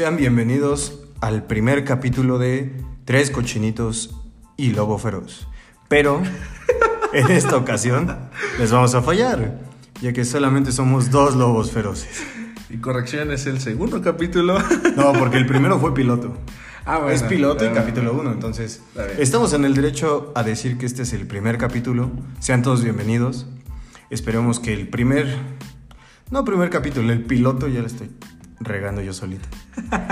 Sean bienvenidos al primer capítulo de Tres Cochinitos y Lobo Feroz. Pero en esta ocasión les vamos a fallar, ya que solamente somos dos lobos feroces. Y corrección, es el segundo capítulo. No, porque el primero fue piloto. Ah, bueno. es piloto y Ah, capítulo 1, entonces estamos en el derecho a decir que este es el primer capítulo. Sean todos bienvenidos. Esperemos que el primer, no primer capítulo, el piloto ya lo estoy regando yo solito.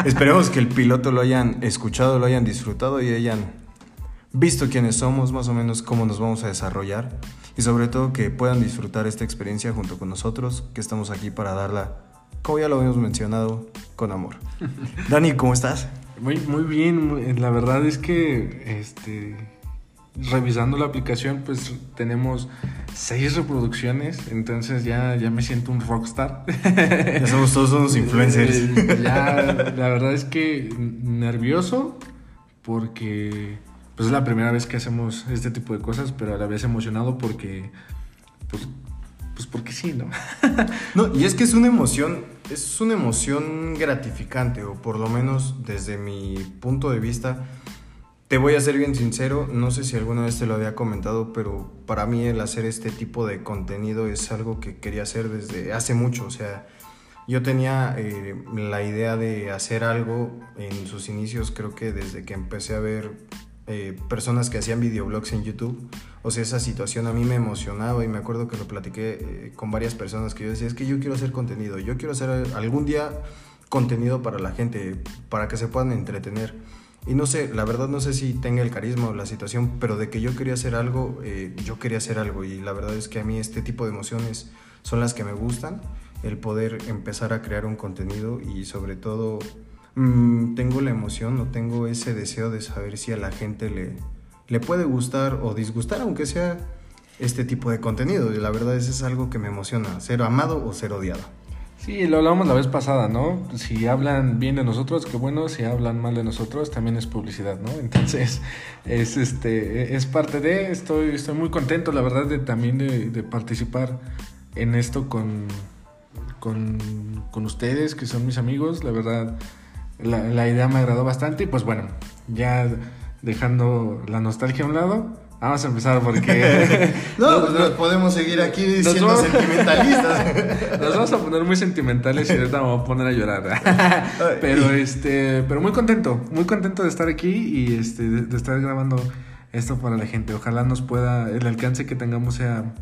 Esperemos que el piloto lo hayan escuchado, lo hayan disfrutado y hayan visto quiénes somos, más o menos cómo nos vamos a desarrollar y sobre todo que puedan disfrutar esta experiencia junto con nosotros, que estamos aquí para darla, como ya lo habíamos mencionado, con amor. Dani, ¿cómo estás? Muy, muy bien, la verdad es que este revisando la aplicación pues tenemos seis reproducciones, entonces ya, ya me siento un rockstar. Ya somos todos unos influencers. Eh, ya, la verdad es que nervioso porque pues es la primera vez que hacemos este tipo de cosas, pero a la vez emocionado porque pues, pues porque sí, ¿no? No, y es que es una emoción, es una emoción gratificante, o por lo menos desde mi punto de vista. Te voy a ser bien sincero, no sé si alguna vez te lo había comentado, pero para mí el hacer este tipo de contenido es algo que quería hacer desde hace mucho. O sea, yo tenía eh, la idea de hacer algo en sus inicios, creo que desde que empecé a ver eh, personas que hacían videoblogs en YouTube. O sea, esa situación a mí me emocionaba y me acuerdo que lo platiqué eh, con varias personas que yo decía, es que yo quiero hacer contenido, yo quiero hacer algún día contenido para la gente, para que se puedan entretener. Y no sé, la verdad no sé si tenga el carisma o la situación, pero de que yo quería hacer algo, eh, yo quería hacer algo. Y la verdad es que a mí este tipo de emociones son las que me gustan. El poder empezar a crear un contenido y sobre todo mm, tengo la emoción o tengo ese deseo de saber si a la gente le, le puede gustar o disgustar, aunque sea este tipo de contenido. Y la verdad es, es algo que me emociona, ser amado o ser odiado. Sí, lo hablamos la vez pasada, ¿no? Si hablan bien de nosotros, qué bueno, si hablan mal de nosotros, también es publicidad, ¿no? Entonces, es este es parte de, estoy, estoy muy contento, la verdad, de también de, participar en esto con, con, con ustedes, que son mis amigos, la verdad, la idea me agradó bastante y pues bueno, ya dejando la nostalgia a un lado, vamos a empezar porque... No, pues nos podemos seguir aquí siendo vamos- sentimentalistas. Nos vamos a poner muy sentimentales y ahorita me voy a poner a llorar. pero este, pero muy contento, muy contento de estar aquí y este de, de estar grabando esto para la gente. Ojalá nos pueda el alcance que tengamos sea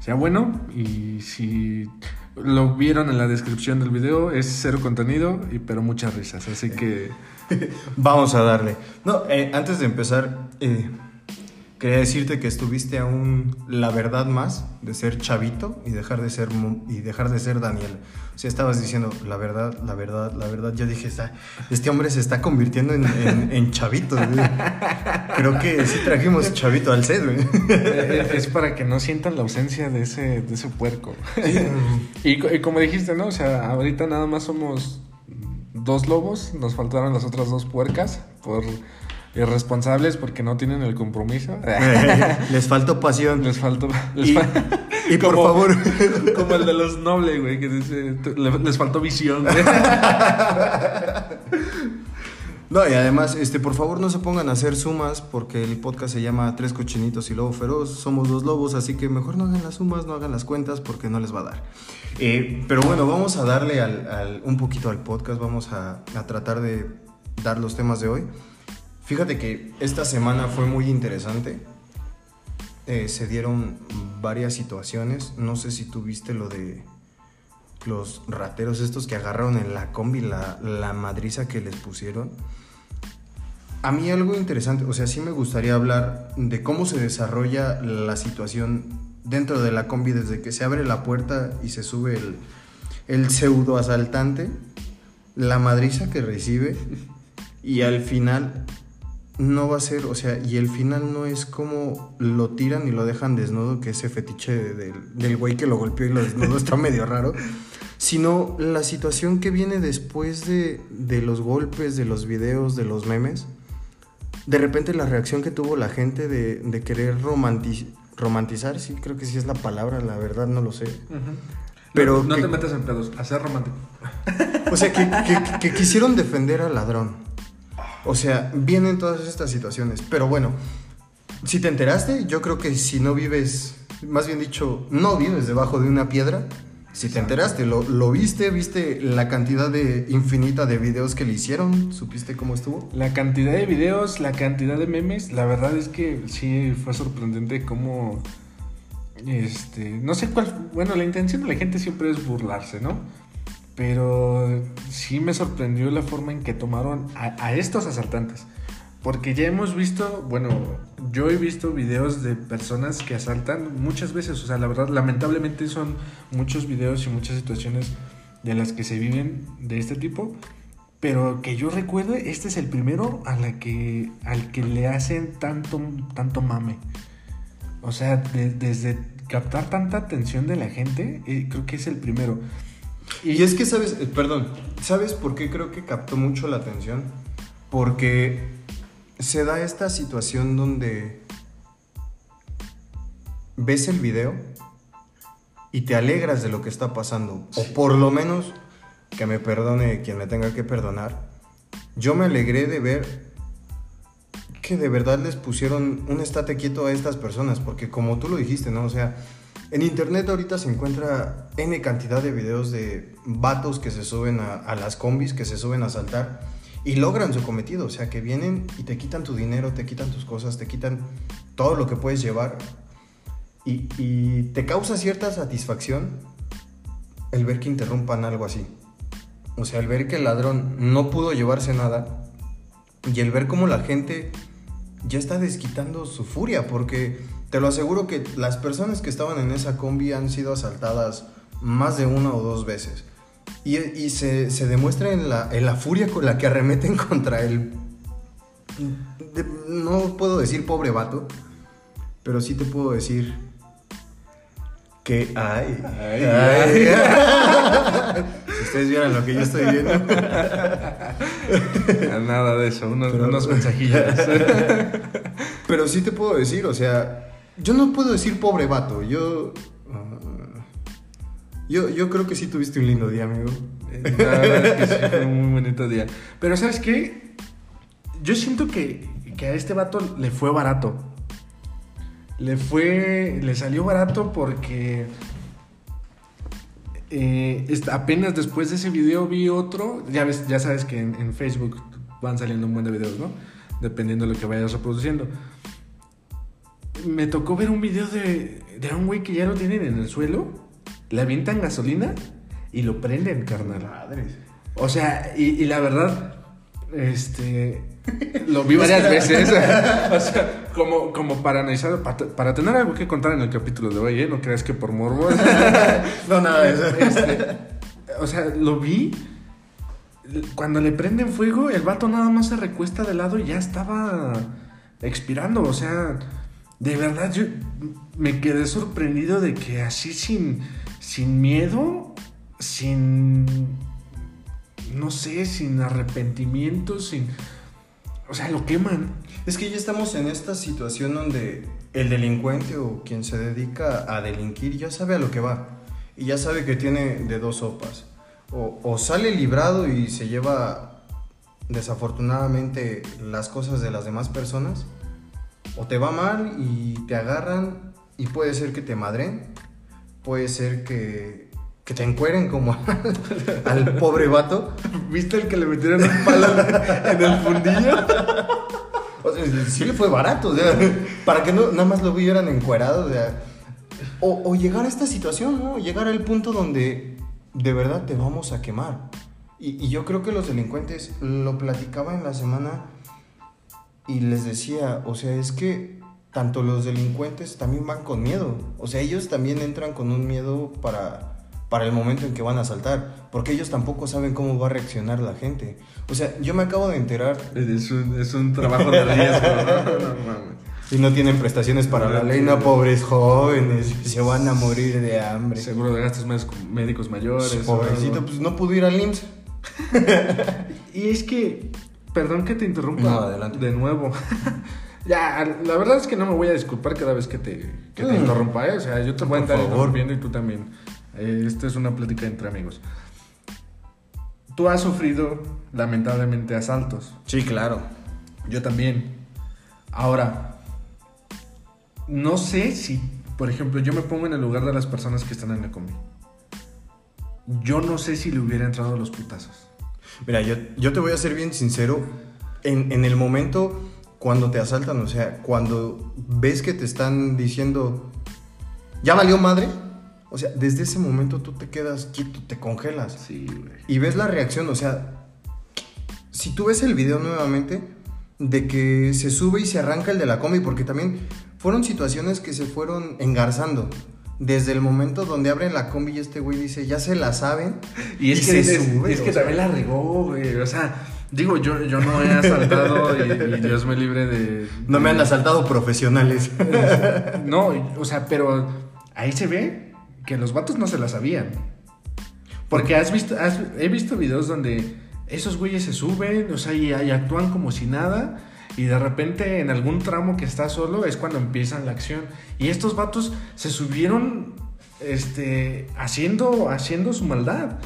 sea bueno y si lo vieron en la descripción del video es cero contenido y pero muchas risas, así que Vamos a darle. No, eh, antes de empezar, eh, quería decirte que estuviste aún la verdad más de ser chavito y dejar de ser y dejar de ser Daniel. O sea, estabas diciendo la verdad, la verdad, la verdad. Yo dije, está, este hombre se está convirtiendo en, en- en chavito. güey. Creo que sí trajimos chavito al set, güey. es para que no sientan la ausencia de ese de ese puerco. Y, co- y como dijiste, ¿no? O sea, ahorita nada más somos dos lobos, nos faltaron las otras dos puercas por irresponsables porque no tienen el compromiso. Les faltó pasión. les faltó. Les, Y, por como- favor. Como el de los nobles, güey, que dice, "Te- le- les faltó visión, güey. No, y además, este, por favor no se pongan a hacer sumas porque el podcast se llama Tres Cochinitos y Lobo Feroz. Somos dos lobos, así que mejor no hagan las sumas, no hagan las cuentas porque no les va a dar. Eh, pero bueno, vamos a darle al- al- un poquito al podcast, vamos a, a tratar de dar los temas de hoy. Fíjate que esta semana fue muy interesante. Eh, se dieron varias situaciones. No sé si tú viste lo de los rateros estos que agarraron en la combi la, la madriza que les pusieron. A mí algo interesante, o sea, sí me gustaría hablar de cómo se desarrolla la situación dentro de la combi desde que se abre la puerta y se sube el, el pseudo asaltante, la madriza que recibe y al final no va a ser, o sea, y el final no es como lo tiran y lo dejan desnudo, que ese fetiche de- del, del güey que lo golpeó y lo desnudó está medio raro, sino la situación que viene después de, de los golpes, de los videos, de los memes. De repente la reacción que tuvo la gente de, de querer romanti- romantizar, sí, creo que sí es la palabra, la verdad no lo sé. Pero no que- te metas en pedos, a ser romántico. O sea, que, que- que quisieron defender al ladrón. O sea, vienen todas estas situaciones. Pero bueno, si te enteraste, yo creo que si no vives, más bien dicho, no vives debajo de una piedra, si te enteraste, lo, lo viste, viste la cantidad de infinita de videos que le hicieron, supiste cómo estuvo. La cantidad de videos, la cantidad de memes, la verdad es que sí fue sorprendente cómo. Este. No sé cuál. Bueno, la intención de la gente siempre es burlarse, ¿no? Pero sí me sorprendió la forma en que tomaron a, a estos asaltantes. Porque ya hemos visto, bueno, yo he visto videos de personas que asaltan muchas veces. O sea, la verdad, lamentablemente son muchos videos y muchas situaciones de las que se viven de este tipo. Pero que yo recuerde, este es el primero a la que, al que le hacen tanto, tanto mame. O sea, de- desde captar tanta atención de la gente, eh, creo que es el primero. Y es que, ¿sabes? Eh, Perdón, ¿sabes por qué creo que captó mucho la atención? Porque se da esta situación donde ves el video y te alegras de lo que está pasando. O por lo menos, que me perdone quien me tenga que perdonar, yo me alegré de ver que de verdad les pusieron un estate quieto a estas personas, porque como tú lo dijiste, ¿no? O sea, en internet ahorita se encuentra N cantidad de videos de vatos que se suben a, las combis, que se suben a saltar y logran su cometido, o sea, que vienen y te quitan tu dinero, te quitan tus cosas, te quitan todo lo que puedes llevar y, y te causa cierta satisfacción el ver que interrumpan algo así. O sea, el ver que el ladrón no pudo llevarse nada y el ver cómo la gente ya está desquitando su furia, porque te lo aseguro que las personas que estaban en esa combi han sido asaltadas más de una o dos veces. Y, y se, se demuestra en la, en la furia con la que arremeten contra el... de- no puedo decir pobre vato, pero sí te puedo decir que... Ay, Ay, ay. si ustedes vieran lo que yo estoy viendo. Nada de eso, unos, Pero- unos mensajillos. Pero sí te puedo decir, o sea, yo no puedo decir pobre vato, yo... ah, yo, yo creo que sí tuviste un lindo día, amigo. La verdad es que sí, un muy bonito día. Pero ¿sabes qué? Yo siento que, que a este vato le fue barato. Le fue. Le salió barato porque. eh, apenas después de ese video vi otro. Ya ves, ya sabes que en, en Facebook van saliendo un buen de videos, ¿no? Dependiendo de lo que vayas reproduciendo. Me tocó ver un video de, de un güey que ya lo tienen en el suelo. Le avientan gasolina y lo prenden, carnal. Madres. O sea, y, y la verdad, este, lo vi varias veces. o sea, como, como para analizar, para, para tener algo que contar en el capítulo de hoy, ¿eh? No creas que por morbo. No, nada de eso. Este, o sea, lo vi. Cuando le prenden fuego, el vato nada más se recuesta de lado y ya estaba expirando. O sea, de verdad yo me quedé sorprendido de que así sin, sin miedo, sin, no sé, sin arrepentimiento, sin... O sea, lo queman. Es que ya estamos en esta situación donde el delincuente o quien se dedica a delinquir ya sabe a lo que va. Y ya sabe que tiene de dos sopas. O, o sale librado y se lleva desafortunadamente las cosas de las demás personas. O te va mal y te agarran y puede ser que te madren. Puede ser que, que te encueren como al pobre vato. ¿Viste el que le metieron un palo en el fundillo? O sea, sí fue barato, para que no, nada más lo vieran encuerado, o sea, o llegar a esta situación, ¿no? Llegar al punto donde de verdad te vamos a quemar. Y, y yo creo que los delincuentes lo platicaba en la semana y les decía, o sea, es que tanto los delincuentes también van con miedo, o sea, ellos también entran con un miedo para, para el momento en que van a saltar, porque ellos tampoco saben cómo va a reaccionar la gente. O sea, yo me acabo de enterar Es un, es un trabajo de riesgo, ¿no? No mames. Y no tienen prestaciones para la ley, no, pobres jóvenes, se van a morir de hambre. Seguro de gastos médicos- médicos mayores. Pobrecito, pues no pudo ir al IMSS. Y es que, perdón que te interrumpa No, adelante. de nuevo. ya, la verdad es que no me voy a disculpar cada vez que te, que te Mm. interrumpa, ¿eh? O sea, yo te voy a estar interrumpiendo y tú también Eh, Esta es una plática entre amigos. Tú has sufrido, lamentablemente, asaltos. Sí, claro. Yo también. Ahora, no sé si, por ejemplo, yo me pongo en el lugar de las personas que están en la combi. Yo no sé si le hubiera entrado los putazos. Mira, yo, yo te voy a ser bien sincero. En, en el momento cuando te asaltan, o sea, cuando ves que te están diciendo, ya valió madre, o sea, desde ese momento tú te quedas quieto, te congelas. Sí, güey. Y ves la reacción, o sea, si tú ves el video nuevamente de que se sube y se arranca el de la combi, porque también fueron situaciones que se fueron engarzando. Desde el momento donde abren la combi y este güey dice, ya se la saben. Y es y que, se es, sube, es que sea. también la regó, güey. O sea, digo, yo, yo no he asaltado y, y Dios me libre de... No me han asaltado profesionales. No, o sea, pero ahí se ve que los vatos no se la sabían. Porque has visto, has- he visto videos donde esos güeyes se suben, o sea, y, y actúan como si nada, y de repente en algún tramo que está solo es cuando empiezan la acción. Y estos vatos se subieron, este, haciendo, haciendo su maldad.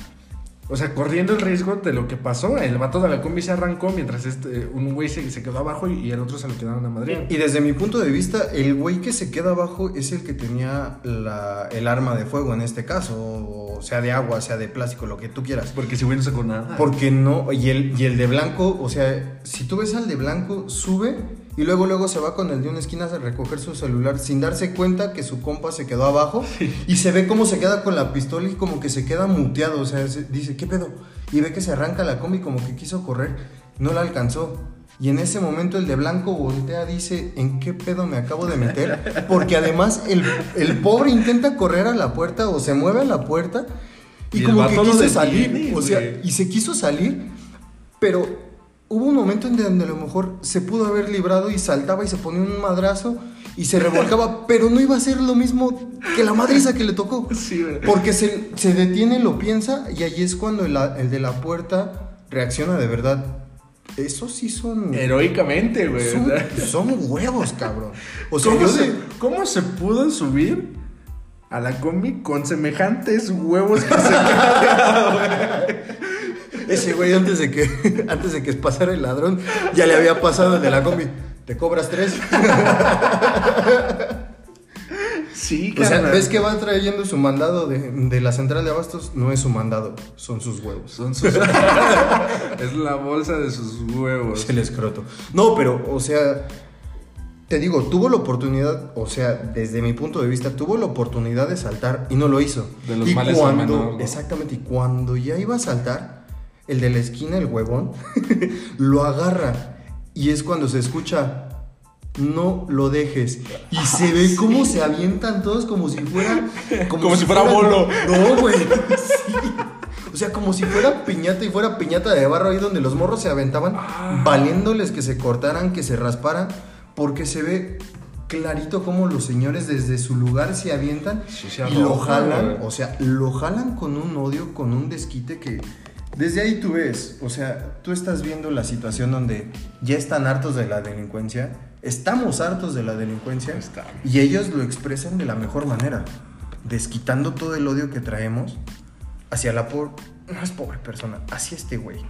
O sea, corriendo el riesgo de lo que pasó. El vato de la combi se arrancó mientras este, un güey se, se quedó abajo y, y el otro se lo quedaron a Madrid. Y desde mi punto de vista, el güey que se queda abajo es el que tenía la- el arma de fuego en este caso, o sea de agua, sea de plástico, lo que tú quieras. Porque si güey no sacó nada. Porque no, y el, y el de blanco, o sea, si tú ves al de blanco, sube y luego luego se va con el de una esquina a recoger su celular sin darse cuenta que su compa se quedó abajo y se ve cómo se queda con la pistola y como que se queda muteado, o sea, se- dice, ¿qué pedo? Y ve que se arranca la combi como que quiso correr, no la alcanzó. Y en ese momento el de blanco voltea, dice, ¿en qué pedo me acabo de meter? Porque además el, el pobre intenta correr a la puerta o se mueve a la puerta y, Y como que quiso salir, o sea, y se quiso salir, pero hubo un momento en donde a lo mejor se pudo haber librado y saltaba y se ponía un madrazo y se revolcaba, pero no iba a ser lo mismo que la madriza que le tocó. Sí, güey. Porque se, se detiene, lo piensa y ahí es cuando el, el de la puerta reacciona de verdad. Esos sí son... Heroicamente, güey. Son, son huevos, cabrón. O sea, ¿Cómo, yo se, de- cómo se pudo subir a la combi con semejantes huevos que se Ese güey antes de que antes de que pasara el ladrón ya le había pasado el de la combi. ¿Te cobras tres? Sí, O sea. ¿ves que va trayendo su mandado de, de la central de abastos? No es su mandado, son sus huevos. Son sus... es la bolsa de sus huevos. Es el escroto. No, pero, o sea, te digo, tuvo la oportunidad, o sea, desde mi punto de vista, tuvo la oportunidad de saltar y no lo hizo. De los y males al cuando, menor, ¿no? Exactamente, y cuando ya iba a saltar, el de la esquina, el huevón, lo agarra. Y es cuando se escucha, no lo dejes. Y se ve cómo se avientan todos como si fuera... Como si fuera bolo. No, güey. Sí. O sea, como si fuera piñata y fuera piñata de barro ahí donde los morros se aventaban, Ah. valiéndoles que se cortaran, que se rasparan, porque se ve clarito como los señores desde su lugar se avientan Sí, se y lo jalan, o sea, lo jalan con un odio, con un desquite que desde ahí tú ves, o sea, tú estás viendo la situación donde ya están hartos de la delincuencia, estamos hartos de la delincuencia Estamos. y ellos lo expresan de la mejor manera, desquitando todo el odio que traemos hacia la por es pobre persona, hacia este güey,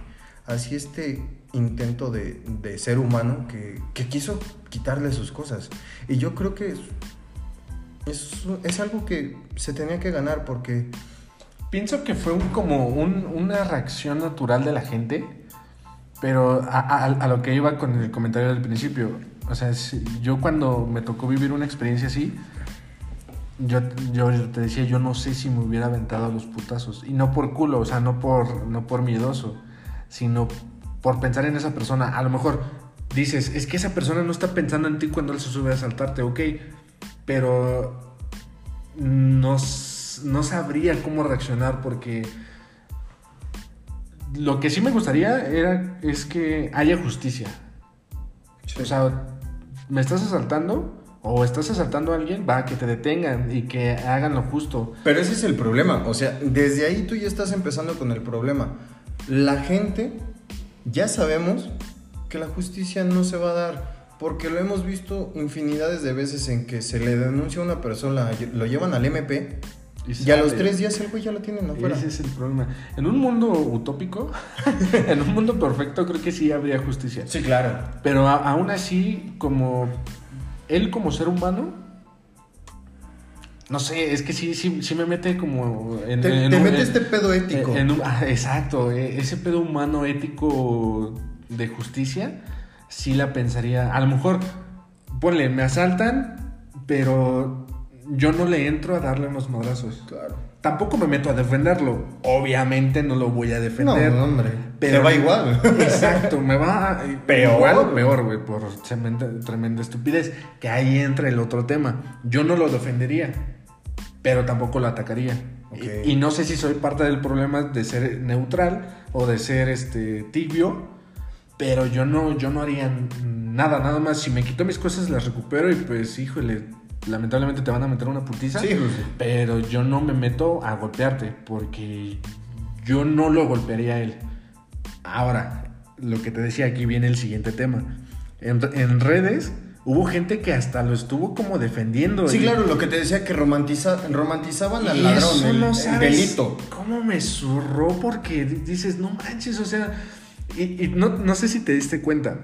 hacia este intento de, de ser humano que, que quiso quitarle sus cosas. Y yo creo que es, es, es algo que se tenía que ganar porque Pienso que fue un, como un- una reacción natural de la gente, pero a, a- a lo que iba con el comentario del principio. O sea, si- yo cuando me tocó vivir una experiencia así, yo, yo te decía, yo no sé si me hubiera aventado a los putazos. Y no por culo, o sea, no por, no por miedoso, sino por pensar en esa persona. A lo mejor dices, es que esa persona no está pensando en ti cuando él se sube a asaltarte, ok, pero no, s- no sabría cómo reaccionar porque lo que sí me gustaría era, es que haya justicia. O sea, me estás asaltando o estás asaltando a alguien, va, que te detengan y que hagan lo justo. Pero ese es el problema, o sea, desde ahí tú ya estás empezando con el problema. La gente, ya sabemos que la justicia no se va a dar, porque lo hemos visto infinidades de veces en que se le denuncia a una persona, lo llevan al MP Y, a los tres días el güey ya lo tienen afuera. Ese es el problema. En un mundo utópico, en un mundo perfecto, creo que sí habría justicia. Sí, claro. Pero aún así, como él como ser humano, no sé, es que sí, sí, sí me mete como en... Te, mete este pedo ético. Ah, exacto, e, ese pedo humano ético de justicia, sí la pensaría. A lo mejor, ponle, me asaltan, pero yo no le entro a darle unos madrazos. Claro. Tampoco me meto a defenderlo. Obviamente no lo voy a defender. No, hombre. Pero va igual. Exacto, me va peor. Igual, peor, güey, por tremenda, estupidez. Que ahí entra el otro tema. Yo no lo defendería, pero tampoco lo atacaría. Y, no sé si soy parte del problema de ser neutral o de ser este tibio, pero yo no, yo no haría nada, nada más. Si me quito mis cosas, las recupero y pues, híjole, lamentablemente te van a meter una putiza. Sí, pues Pero yo no me meto a golpearte porque yo no lo golpearía a él. Ahora, lo que te decía aquí viene el siguiente tema. En, redes hubo gente que hasta lo estuvo como defendiendo. Sí, claro, lo que te decía que romantiza, romantizaban al ladrón, el, no delito. ¿Cómo me zurró? Porque dices, no manches, o sea, y, no, no sé si te diste cuenta.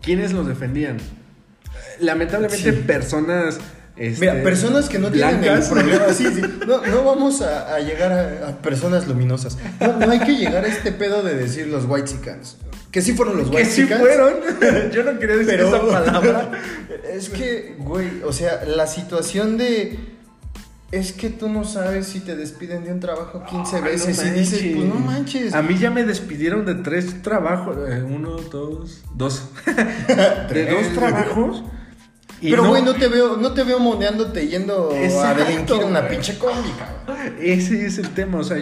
¿Quiénes lo defendían? Lamentablemente personas... Este, Mira, personas que no tienen el problema. Sí, sí. No, no vamos a, llegar a, personas luminosas. No, hay que llegar a este pedo de decir los white chickens. Que sí fueron los white Que sí fueron. Yo no quería decir esa palabra. Es que, güey, o sea, la situación de. Es que tú no sabes si te despiden de un trabajo 15 veces y dices, pues no manches. A mí ya me despidieron de tres trabajos. Eh, uno, dos, dos. de dos trabajos pero, güey, no, te veo, no te veo moneándote yendo a delinquir una pinche cómica. Ese es el tema, o sea,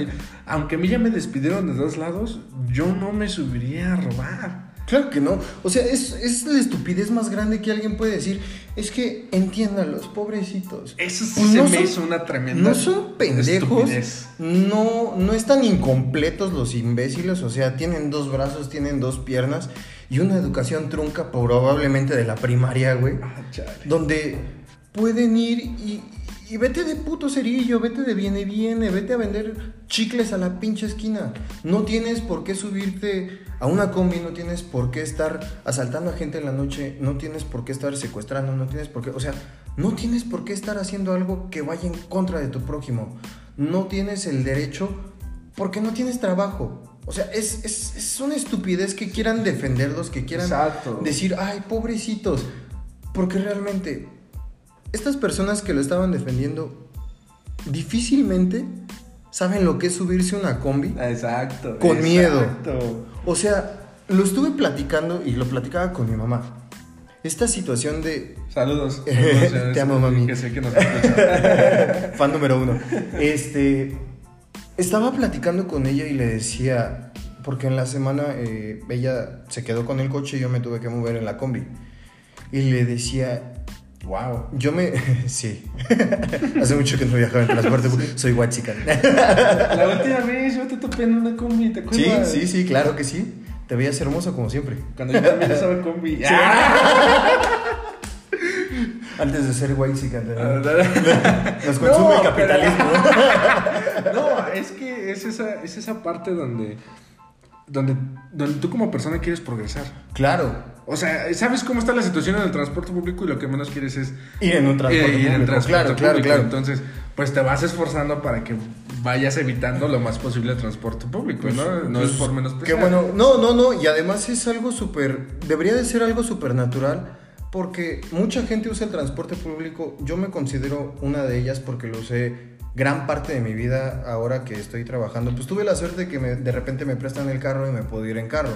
aunque a mí ya me despidieron de dos lados, yo no me subiría a robar. Claro que no. O sea, es, es la estupidez más grande que alguien puede decir. Es que entiéndanlos, pobrecitos. Eso sí se me hizo una tremenda. No son pendejos. No, no están incompletos los imbéciles. O sea, tienen dos brazos, tienen dos piernas y una educación trunca probablemente de la primaria, güey. Ah, donde pueden ir y, y vete de puto cerillo, vete de viene viene, vete a vender chicles a la pinche esquina. No tienes por qué subirte a una combi, no tienes por qué estar asaltando a gente en la noche, no tienes por qué estar secuestrando, no tienes por qué, o sea, no tienes por qué estar haciendo algo que vaya en contra de tu prójimo. No tienes el derecho porque no tienes trabajo. O sea, es, es, una estupidez que quieran defenderlos, que quieran decir, ay, pobrecitos. Porque realmente, estas personas que lo estaban defendiendo, difícilmente saben lo que es subirse una combi. Exacto. Con miedo. O sea, lo estuve platicando y lo platicaba con mi mamá. Esta situación de. Saludos. Te amo, mami. Que sé que nos Fan número uno. Este estaba platicando con ella y le decía, porque en la semana eh, ella se quedó con el coche y yo me tuve que mover en la combi. Y le decía, wow, yo me... sí, hace mucho que no viajaba en transporte, soy guachica. la última vez yo te topé en una combi, ¿te acuerdas? Sí, sí, sí, claro que sí. Te veías hermoso como siempre. Cuando yo también estaba en combi. Antes de ser white ah, Nos consume el capitalismo. no, es que es esa, es esa parte donde, donde, donde tú como persona quieres progresar. Claro. O sea, ¿sabes cómo está la situación en el transporte público y lo que menos quieres es ir en un transporte público? En claro, claro, claro. Entonces, pues te vas esforzando para que vayas evitando lo más posible el transporte público, pues, ¿no? No es pues, por menos pesado. Que bueno, no, no, no. Y además es algo súper. Debería de ser algo súper natural porque mucha gente usa el transporte público. Yo me considero una de ellas porque lo usé gran parte de mi vida ahora que estoy trabajando. Pues tuve la suerte de que de repente me prestan el carro y me puedo ir en carro.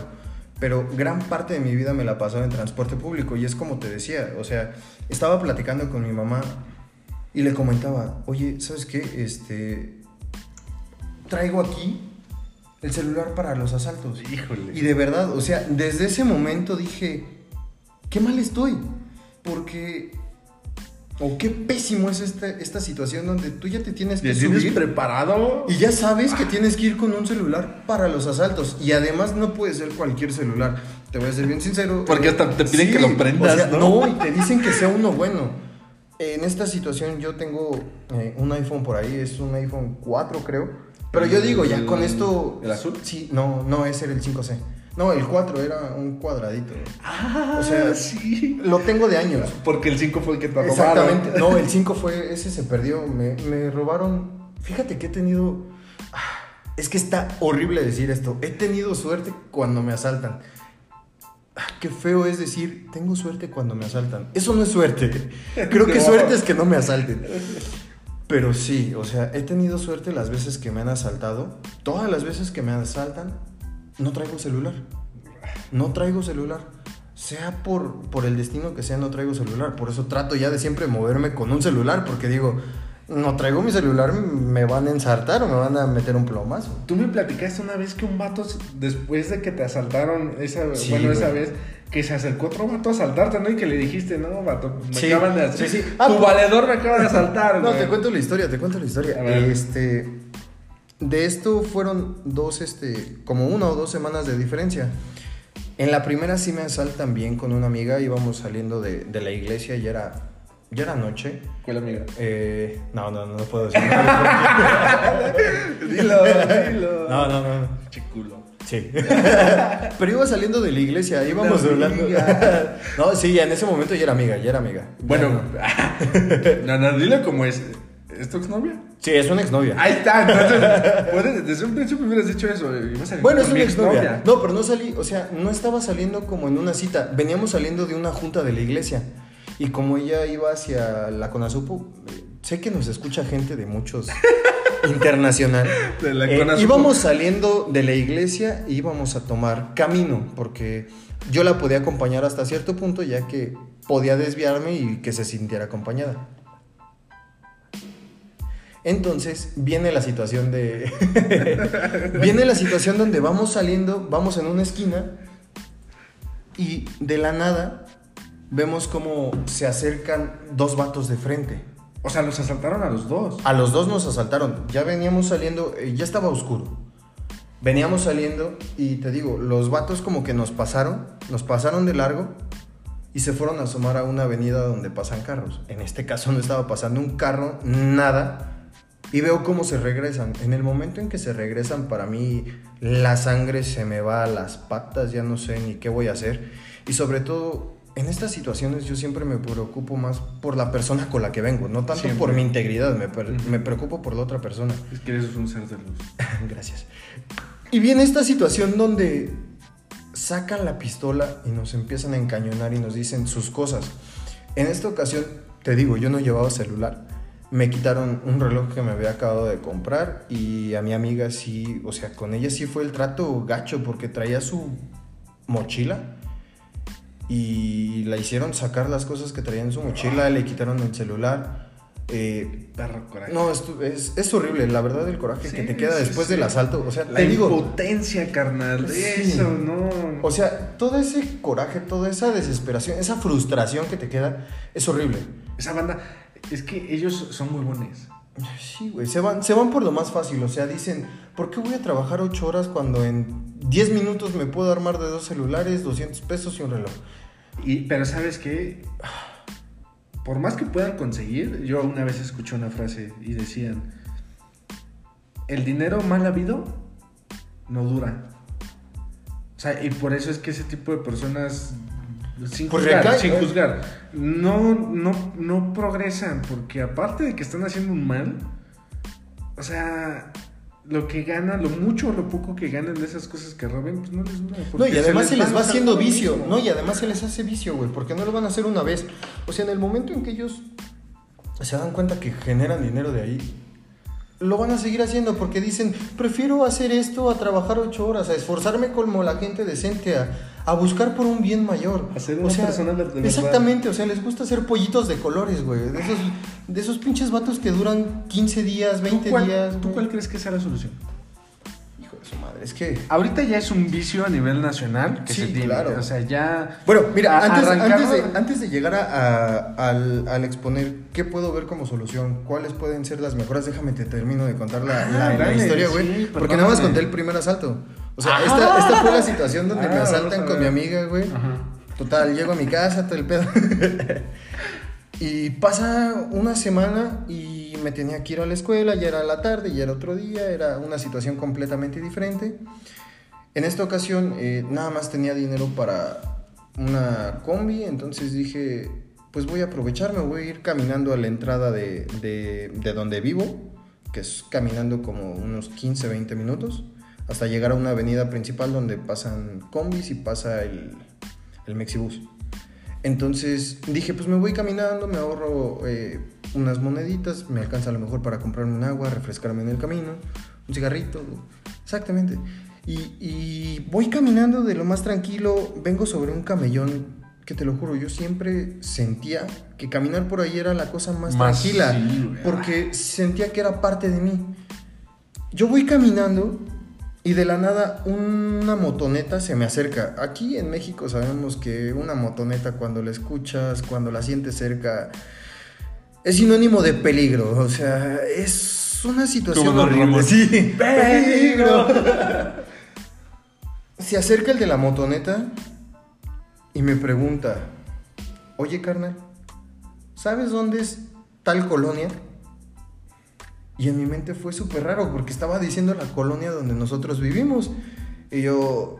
Pero gran parte de mi vida me la pasó en transporte público. Y es como te decía, o sea, estaba platicando con mi mamá y le comentaba, oye, ¿sabes qué? Este, traigo aquí el celular para los asaltos. Híjole. Y de verdad, o sea, desde ese momento dije, qué mal estoy. Porque. O qué pésimo es esta, esta situación donde tú ya te tienes que subir. preparado? Y ya sabes que tienes que ir con un celular para los asaltos. Y además no puede ser cualquier celular. Te voy a ser bien sincero. Porque hasta te piden que lo prendas, ¿no? y te dicen que sea uno bueno. en esta situación yo tengo eh, un iPhone por ahí, es un iPhone 4 creo. Pero yo digo, ya con esto... ¿El azul? Sí, no, no, ese era el 5C. No, el 4 era un cuadradito. Ah, O sea, sí. Lo tengo de años. Porque el 5 fue el que te robaron. Exactamente. No, el 5 fue, ese se perdió. Me, me robaron. Fíjate que he tenido. ah, Es que está horrible decir esto. He tenido suerte cuando me asaltan. Ah, Qué feo es decir, tengo suerte cuando me asaltan. Eso no es suerte. Creo que suerte es que no me asalten. Pero sí, o sea, he tenido suerte las veces que me han asaltado. Todas las veces que me asaltan, no traigo celular. No traigo celular. Sea por, por el destino que sea, no traigo celular. Por eso trato ya de siempre moverme con un celular, porque digo, no traigo mi celular, me van a ensartar o me van a meter un plomazo. Tú me platicaste una vez que un vato, después de que te asaltaron, esa, Sí, bueno, esa vez, que se acercó otro vato a asaltarte, ¿no? Y que le dijiste, no, vato, me Sí, acaban de asaltar. sí. Ah, tu pues- valedor me acaba de asaltar, No, güey. te cuento la historia, te cuento la historia. Este, de esto fueron dos, este, como una o dos semanas de diferencia. En la primera sí me asaltan bien con una amiga, íbamos saliendo de, de la iglesia, ya era, ya era noche. ¿Cuál amiga? Eh, no, no, no, no puedo decir. Dilo, dilo. no, no, no. Chiculo. Sí. Pero iba saliendo de la iglesia, íbamos hablando. no, sí, en ese momento ya era amiga, ya era amiga. Bueno, no. no, no, dile cómo es. ¿Es tu exnovia? Sí, es una exnovia. Ahí está, entonces, desde un principio me hubieras dicho eso. salir Bueno, es una exnovia. No, pero no salí, o sea, no estaba saliendo como en una cita. Veníamos saliendo de una junta de la iglesia. Y como ella iba hacia la Conasupo, eh, sé que nos escucha gente de muchos internacional. De la Eh, íbamos saliendo de la iglesia e íbamos a tomar camino, porque yo la podía acompañar hasta cierto punto, ya que podía desviarme y que se sintiera acompañada. Entonces viene la situación de. viene la situación donde vamos saliendo, vamos en una esquina y de la nada vemos como se acercan dos vatos de frente. O sea, los asaltaron a los dos. A los dos nos asaltaron. Ya veníamos saliendo, eh, ya estaba oscuro. Veníamos saliendo y te digo, los vatos como que nos pasaron, nos pasaron de largo y se fueron a asomar a una avenida donde pasan carros. En este caso no estaba pasando un carro, nada. Y veo cómo se regresan. En el momento en que se regresan, para mí la sangre se me va a las patas, ya no sé ni qué voy a hacer. Y sobre todo, en estas situaciones yo siempre me preocupo más por la persona con la que vengo, no tanto Siempre. por mi integridad, me, me preocupo por la otra persona. Es que eres un ser de luz. Gracias. Y viene esta situación donde sacan la pistola y nos empiezan a encañonar y nos dicen sus cosas. En esta ocasión, te digo, yo no llevaba celular. Me quitaron un reloj que me había acabado de comprar y a mi amiga sí, o sea, con ella sí fue el trato gacho porque traía su mochila y la hicieron sacar las cosas que traía en su mochila, le quitaron el celular. Eh, Perro coraje. no, es, es, es horrible, la verdad, el coraje Sí, que te queda sí, después sí. del asalto. O sea, La te digo, impotencia, carnal. Eso, no. o sea, todo ese coraje, toda esa desesperación, esa frustración que te queda, es horrible. Esa banda, es que ellos son huevones. Sí, güey, se van, se van por lo más fácil. O sea, dicen, ¿por qué voy a trabajar ocho horas cuando en 10 minutos me puedo armar de dos celulares, 200 pesos y un reloj? Y, pero sabes qué, por más que puedan conseguir, yo una vez escuché una frase y decían, el dinero mal habido no dura. O sea, y por eso es que ese tipo de personas, sin Pues juzgar, recae, sin ¿eh? juzgar, no, no, no progresan, porque aparte de que están haciendo un mal, o sea, lo que ganan, lo mucho o lo poco que ganan de esas cosas que roben, pues no les dura. No, y además se les, van va haciendo vicio, mismo. ¿no? Y además se les hace vicio, güey, porque no lo van a hacer una vez. O sea, en el momento en que ellos se dan cuenta que generan dinero de ahí, lo van a seguir haciendo porque dicen, prefiero hacer esto a trabajar ocho horas, a esforzarme como la gente decente, a, a buscar por un bien mayor. A ser O una sea, persona de- de verdad. Exactamente, o sea, les gusta hacer pollitos de colores, güey. De esos, de esos pinches vatos que duran 15 días, 20 ¿Tú cuál, días. ¿Tú güey. cuál crees que sea la solución? Hijo de su madre, es que... Ahorita ya es un vicio a nivel nacional que Sí, se tiene. claro. O sea, ya. Bueno, mira, antes, arrancarlo- antes, de, antes de llegar a, a- al, al exponer qué puedo ver como solución, cuáles pueden ser las mejoras, déjame te termino de contar la, Ah, la- la dale, historia, sí, güey. porque nada más conté el primer asalto. O sea, Ah. esta, esta fue la situación donde me Ah, asaltan con mi amiga, güey. Ajá. Total, llego a mi casa, todo el pedo. Y pasa una semana y me tenía que ir a la escuela, ya era la tarde, ya era otro día, era una situación completamente diferente. En esta ocasión eh, nada más tenía dinero para una combi, entonces dije, pues voy a aprovecharme, voy a ir caminando a la entrada de, de, de donde vivo, que es caminando como unos 15, 20 minutos, hasta llegar a una avenida principal donde pasan combis y pasa el, el Mexibus. Entonces dije, pues me voy caminando, me ahorro eh, unas moneditas, me alcanza a lo mejor para comprarme un agua, refrescarme en el camino, un cigarrito, exactamente. Y, y voy caminando de lo más tranquilo, vengo sobre un camellón que te lo juro, yo siempre sentía que caminar por ahí era la cosa más, Más tranquila, sí, porque sentía que era parte de mí. Yo voy caminando y de la nada una motoneta se me acerca. Aquí en México sabemos que una motoneta cuando la escuchas, cuando la sientes cerca, es sinónimo de peligro. O sea, es una situación horrible. Sí, ¡Peligro! Se acerca el de la motoneta y me pregunta, oye carnal, ¿sabes dónde es tal colonia? Y en mi mente fue súper raro porque estaba diciendo la colonia donde nosotros vivimos. Y yo,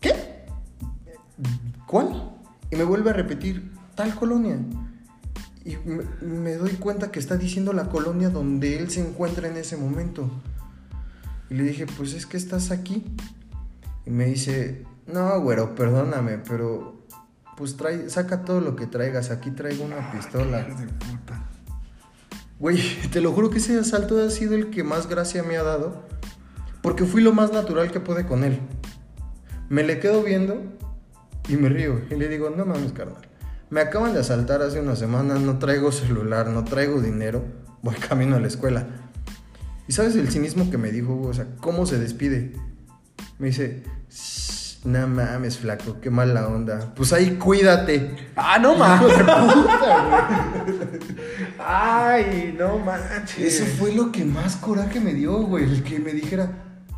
¿qué? ¿Cuál? Y me vuelve a repetir, tal colonia. Y me, me doy cuenta que está diciendo la colonia donde él se encuentra en ese momento. Y le dije, pues es que estás aquí. Y me dice, no, güero, perdóname, pero pues trae, saca todo lo que traigas. Aquí traigo una pistola. de puta. Güey, te lo juro que ese asalto ha sido el que más gracia me ha dado. Porque fui lo más natural que pude con él. Me le quedo viendo y me río. Y le digo, no mames, carnal. Me acaban de asaltar hace una semana, no traigo celular, no traigo dinero. Voy camino a la escuela. ¿Y sabes el cinismo que me dijo? O sea, ¿cómo se despide? Me dice, "Shh, no mames, flaco, qué mala onda. Pues ahí cuídate. ¡Ah, no mames! ¡Ay, no manches! Eso fue lo que más coraje me dio, güey. El que me dijera,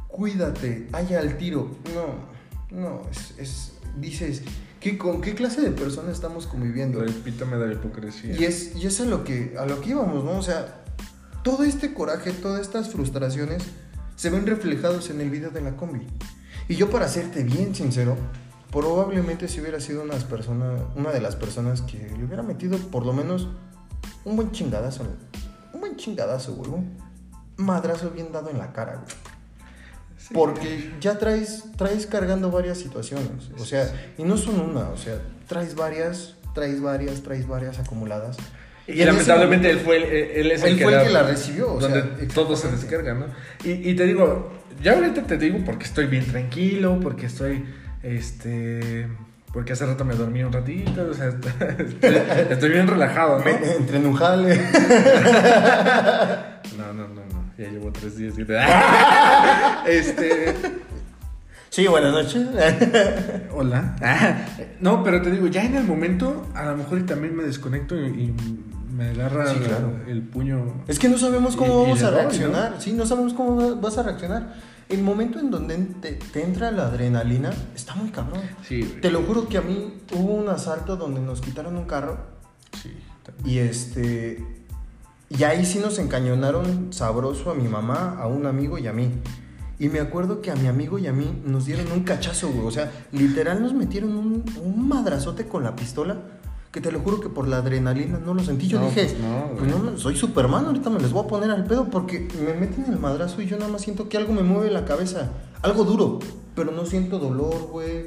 cuídate, haya al tiro. No, no, es, es- dices, ¿qué, ¿con qué clase de persona estamos conviviendo? El epítome de la hipocresía. Y es, y es a, lo que, a lo que íbamos, ¿no? O sea, todo este coraje, todas estas frustraciones se ven reflejados en el video de la combi. Y yo, para serte bien sincero, probablemente si hubiera sido unas personas, una de las personas que le hubiera metido por lo menos un buen chingadazo, un buen chingadazo, güey, un madrazo bien dado en la cara, güey. Porque ya traes, traes cargando varias situaciones. O sea, y no son una, o sea, traes varias, traes varias, traes varias acumuladas. Y, ese lamentablemente él momento- fue el, él es Él el que, fue el que la recibió, o donde sea, todo se descarga, ¿no? Y, y te digo, ya ahorita te digo porque estoy bien tranquilo, porque estoy, este, porque hace rato me dormí un ratito, o sea, estoy, estoy bien relajado, ¿no? Me- entre en un jale. No, no, no, no, ya llevo tres días que te... Este, Sí, buenas noches. hola. No, pero te digo, ya en el momento, a lo mejor también me desconecto y, y me agarra Sí, claro. el puño. Es que no sabemos cómo Y- vamos a doy, reaccionar. Sí, no sabemos cómo va- vas a reaccionar. El momento en donde te, te entra la adrenalina está muy cabrón. Sí, güey. Te lo juro que a mí hubo un asalto donde nos quitaron un carro Sí, y este y ahí sí nos encañonaron sabroso a mi mamá, a un amigo y a mí. Y me acuerdo que a mi amigo y a mí nos dieron un cachazo, güey. O sea, literal nos metieron un, un madrazote con la pistola. Que te lo juro que por la adrenalina no lo sentí. Yo No, dije, pues no, pues no, soy Superman, ahorita me les voy a poner al pedo porque me meten el madrazo y yo nada más siento que algo me mueve la cabeza. Algo duro, pero no siento dolor, güey.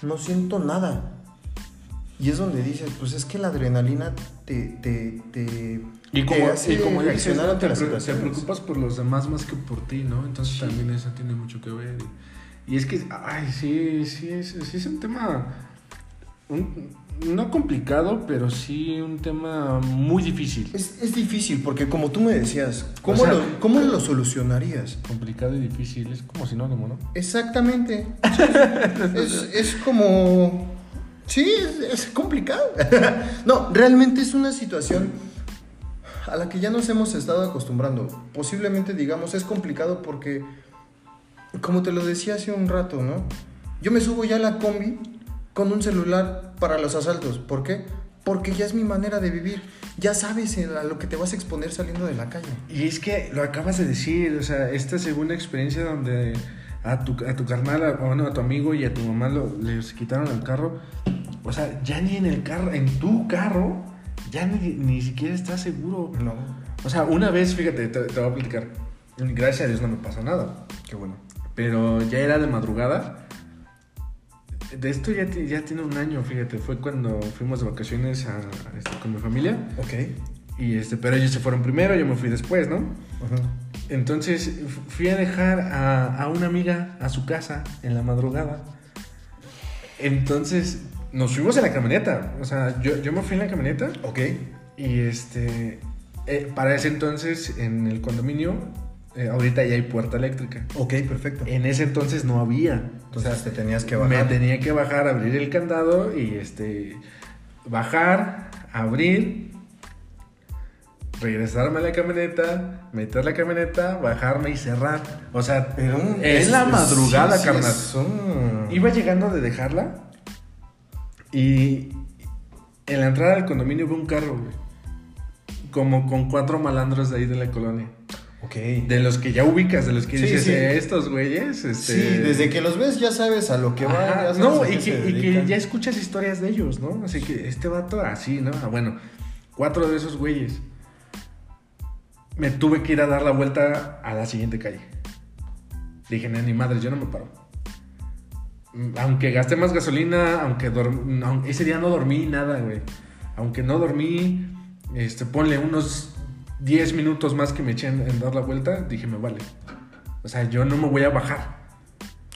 No siento nada. Y es donde dices, pues es que la adrenalina te, te, te, Y te como, hace y como dices, ¿no? te, te preocupas por los demás más que por ti, ¿no? Entonces Sí. también eso tiene mucho que ver. Y, y es que, ay, sí, sí, es, sí es un tema, un- no complicado, pero sí un tema muy difícil. Es, es difícil porque como tú me decías, ¿cómo, O sea- lo, ¿cómo lo solucionarías? Complicado y difícil, es como sinónimo, ¿no? Exactamente. es, es como... Sí, es, es complicado. no, realmente es una situación a la que ya nos hemos estado acostumbrando. Posiblemente digamos es complicado porque, como te lo decía hace un rato, ¿no? Yo me subo ya a la combi con un celular para los asaltos. ¿Por qué? porque ya es mi manera de vivir. Ya sabes a lo que te vas a exponer saliendo de la calle. Y es que lo acabas de decir, o sea, esta segunda experiencia donde a tu, a tu carnal, a, bueno, a tu amigo y a tu mamá lo, les quitaron el carro, o sea, ya ni en el carro, en tu carro, ya ni, ni siquiera estás seguro. No. O sea, una vez, fíjate, te, te voy a platicar. Gracias a Dios no me pasó nada. Qué bueno. Pero ya era de madrugada. De esto ya, ti- ya tiene un año, fíjate. Fue cuando fuimos de vacaciones a, este, con mi familia. Ok. Y este, pero ellos se fueron primero, yo me fui después, ¿no? Ajá. Entonces fui a dejar a, a una amiga a su casa en la madrugada. Entonces nos fuimos en la camioneta. O sea, yo, yo me fui en la camioneta Ok. y este. eh, para ese entonces en el condominio, eh, ahorita ya hay puerta eléctrica. Ok, perfecto. En ese entonces no había. Entonces te tenías que Me bajar. tenía que bajar, abrir el candado y este. Bajar, abrir, regresarme a la camioneta, meter la camioneta, bajarme y cerrar. O sea, Pero es, la madrugada, sí, sí, carnal. un- Iba llegando de dejarla y en la entrada del condominio veo un carro, güey. Como con cuatro malandros de ahí de la colonia. Ok. De los que ya ubicas, de los que Sí, dices, sí. "Eh, estos güeyes. Este... Sí, desde que los ves ya sabes a lo que va. Ajá, ya sabes no, y se que, y que dedican. ya escuchas historias de ellos, ¿no? Así que este vato así, ¿no? Ah, bueno, cuatro de esos güeyes. Me tuve que ir a dar la vuelta a la siguiente calle. Dije, "No, ni madre, yo no me paro. Mm, Aunque gasté más gasolina, aunque dorm- no, ese día no dormí nada, güey. Aunque no dormí, este, ponle unos 10 minutos más que me eché en, en dar la vuelta, dije, me vale. O sea, yo no me voy a bajar.